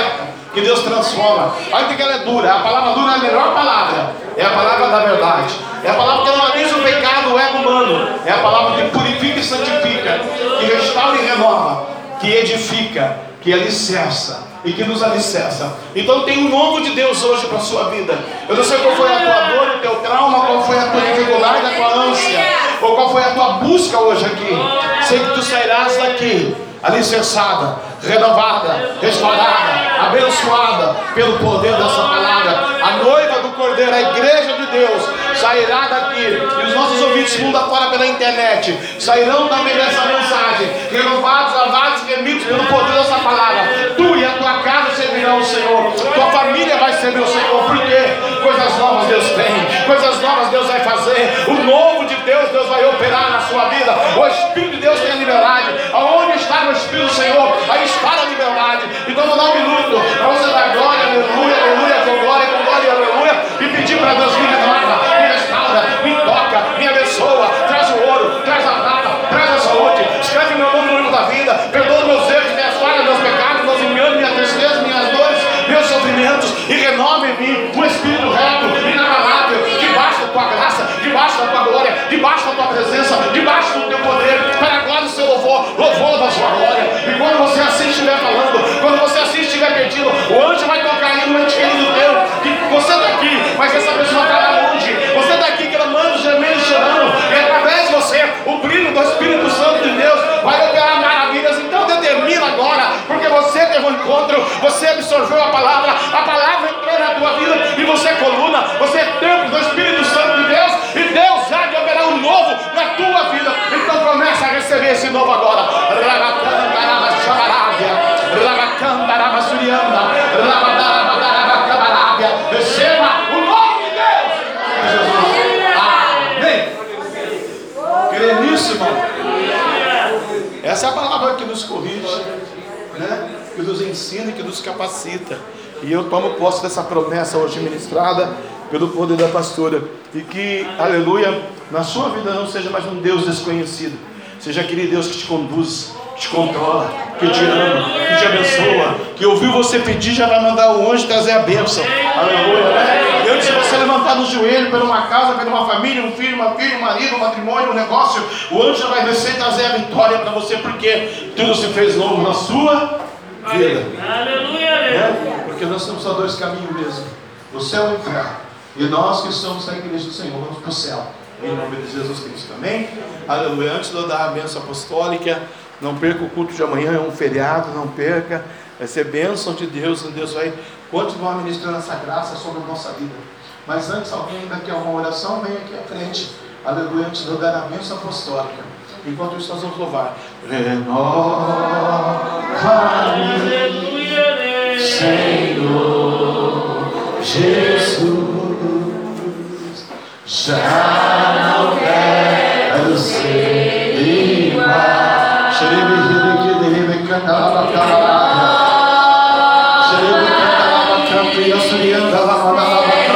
Speaker 2: que Deus transforma. Olha que ela é dura. A palavra dura é a melhor palavra. É a palavra da verdade. É a palavra que analisa o pecado, o ego humano. É a palavra que purifica e santifica, que restaura e renova, que edifica, que alicerça e que nos alicerça. Então tem um novo de Deus hoje para a sua vida. Eu não sei qual foi a tua dor, o teu trauma, qual foi a tua dificuldade, a tua ânsia, ou qual foi a tua busca hoje aqui. Sei que tu sairás daqui alicerçada, renovada, restaurada, abençoada pelo poder dessa palavra. A noiva do Cordeiro, a igreja de Deus, sairá daqui. E os nossos ouvintes mundo afora pela internet sairão também dessa mensagem, renovados, lavados e remidos pelo poder dessa palavra. Tu e a tua casa servirão o Senhor, tua família vai servir o Senhor, porque coisas novas Deus tem, coisas novas Deus vai fazer, o novo Deus, vai operar na sua vida, o Espírito de Deus tem liberdade, aonde está o Espírito do Senhor, aí teve um encontro, você absorveu a palavra, a palavra entrou na tua vida, e você é coluna, você é templo do Espírito capacita. E eu tomo posse dessa promessa hoje ministrada pelo poder da pastora. E que, aleluia, na sua vida não seja mais um Deus desconhecido. Seja aquele Deus que te conduz, que te controla, que te ama, que te abençoa, que ouviu você pedir, já vai mandar o anjo trazer a bênção. Aleluia, né? E antes de você levantar no joelho por uma casa, por uma família, um filho, uma filha, um marido, um matrimônio, um negócio, o anjo vai descer e trazer a vitória para você, porque tudo se fez novo na sua vida.
Speaker 7: Aleluia.
Speaker 2: Né? Porque nós temos só dois caminhos mesmo: o céu e o inferno. E nós que estamos na igreja do Senhor, vamos para o céu. Em nome de Jesus Cristo. Amém? Aleluia. Antes de eu dar a bênção apostólica, não perca o culto de amanhã, é um feriado, não perca. Vai ser bênção de Deus, e Deus vai continuar ministrando essa graça sobre a nossa vida. Mas antes, alguém ainda quer uma oração, vem aqui à frente. Aleluia, antes de eu dar a bênção apostólica. Enquanto isso, nós vamos louvar. Renova-me. Senhor Jesus. Já não quero ser igual. Xerebe, xerebe, xerebe, cantaraba, cantaraba. Xerebe, cantaraba, canto, e assurianda, lamadava,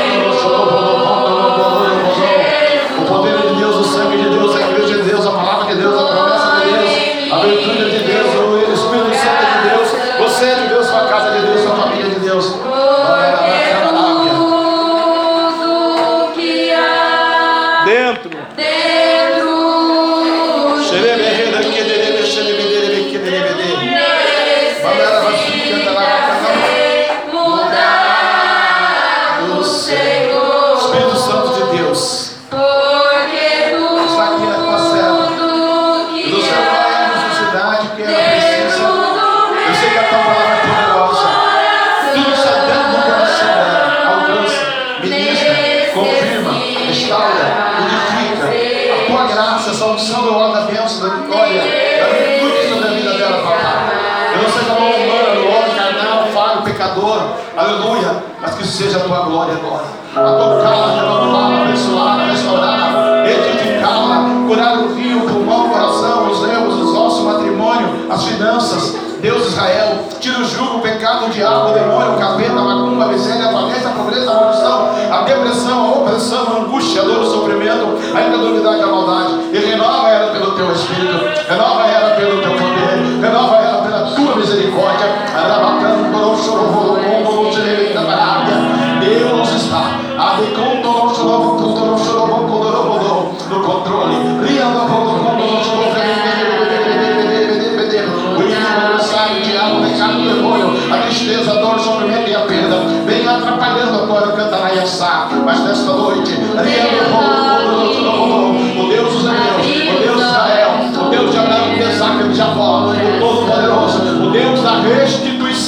Speaker 2: da maldade. E renova ela pelo teu Espírito.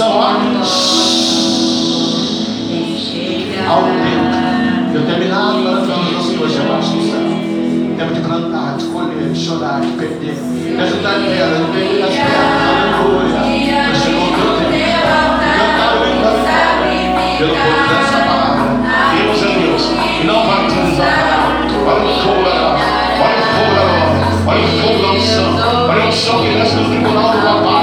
Speaker 2: introdução, ó. Ao tempo. Eu terminava cantando as duas abaixo do céu. Tempo de plantar, de colher, de chorar, de perder. Me ajudar nela, no meio das pedras, aleluia. Mas chegou o teu tempo. Cantar o encanto pelo poder dessa palavra. Deus é Deus. E não vai te. Olha o fogo da Olha o fogo Olha o fogo da unção. Olha o unção que desce do tribunal do papai.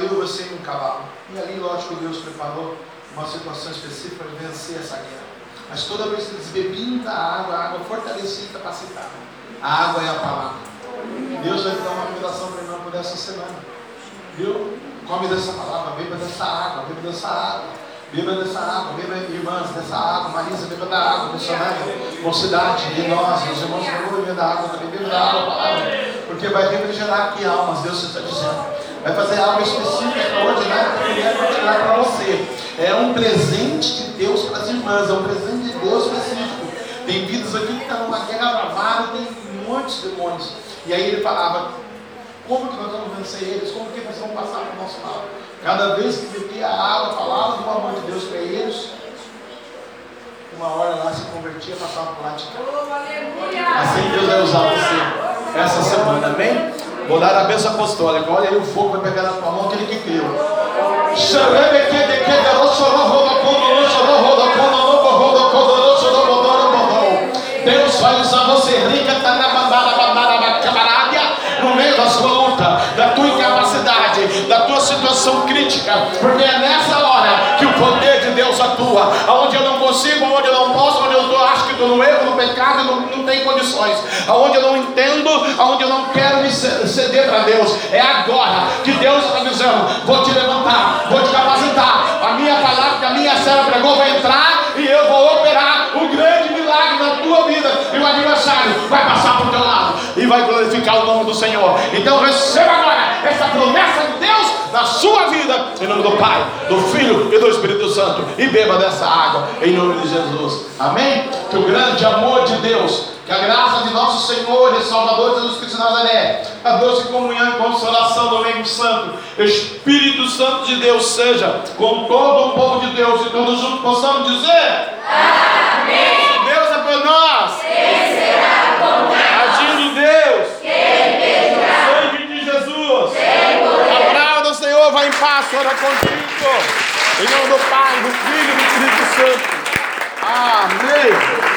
Speaker 2: Só eu, você e um cavalo. E ali, lógico, Deus preparou uma situação específica para vencer essa guerra. Mas toda vez que eles bebiam da água, a água fortalecia e capacitava. A água é a palavra. Deus vai te dar uma revelação para irmão por essa semana. Viu? Come dessa palavra, beba dessa água, beba dessa água. Beba dessa água, beba irmãs dessa água, Marisa, beba da água, missionária, mocidade, de nós, meus irmãos, vamos beber da água também, beba da água, palavra, porque vai refrigerar aqui almas, Deus está dizendo. Vai fazer algo específico, extraordinário, que ele vai tirar para você. É um presente de Deus para as irmãs, é um presente de Deus específico. Tem vidas aqui que estão tá numa guerra bravada, tem muitos demônios. E aí ele falava, como que nós vamos vencer eles? Como que nós vamos passar para o nosso lado? Cada vez que bebia a água, falava do amor de Deus para eles, uma hora lá se convertia, passava para lá de cá. Assim Deus vai usar você essa semana, amém? Vou dar a bênção apostólica. Olha aí o fogo vai pegar na tua mão, aquele que creu. Deus vai usar você rica, no meio da sua luta, da tua incapacidade, da tua situação crítica, porque é nessa hora que o poder de Deus atua, aonde eu não consigo, aonde eu não posso, aonde eu no erro, no pecado, não, não tem condições, aonde eu não entendo, aonde eu não quero me ceder para Deus, é agora que Deus está dizendo: vou te levantar, vou te capacitar, a minha palavra que a minha serva pregou vai entrar e eu vou operar o grande milagre na tua vida, e o adversário vai passar por teu lado e vai glorificar o nome do Senhor. Então receba agora essa promessa de Deus na sua vida, em nome do Pai, do Filho e do Espírito Santo, e beba dessa água, em nome de Jesus. Amém? Que o grande amor de Deus, que a graça de nosso Senhor e Salvador Jesus Cristo de Nazaré, a doce comunhão e consolação do Espírito Santo, Espírito Santo de Deus seja com todo o povo de Deus e todos juntos possamos dizer: Amém. Deus é por nós. Quem Senhor, vai em paz, ora contigo. Em nome do Pai, do Filho e do Espírito Santo. Amém.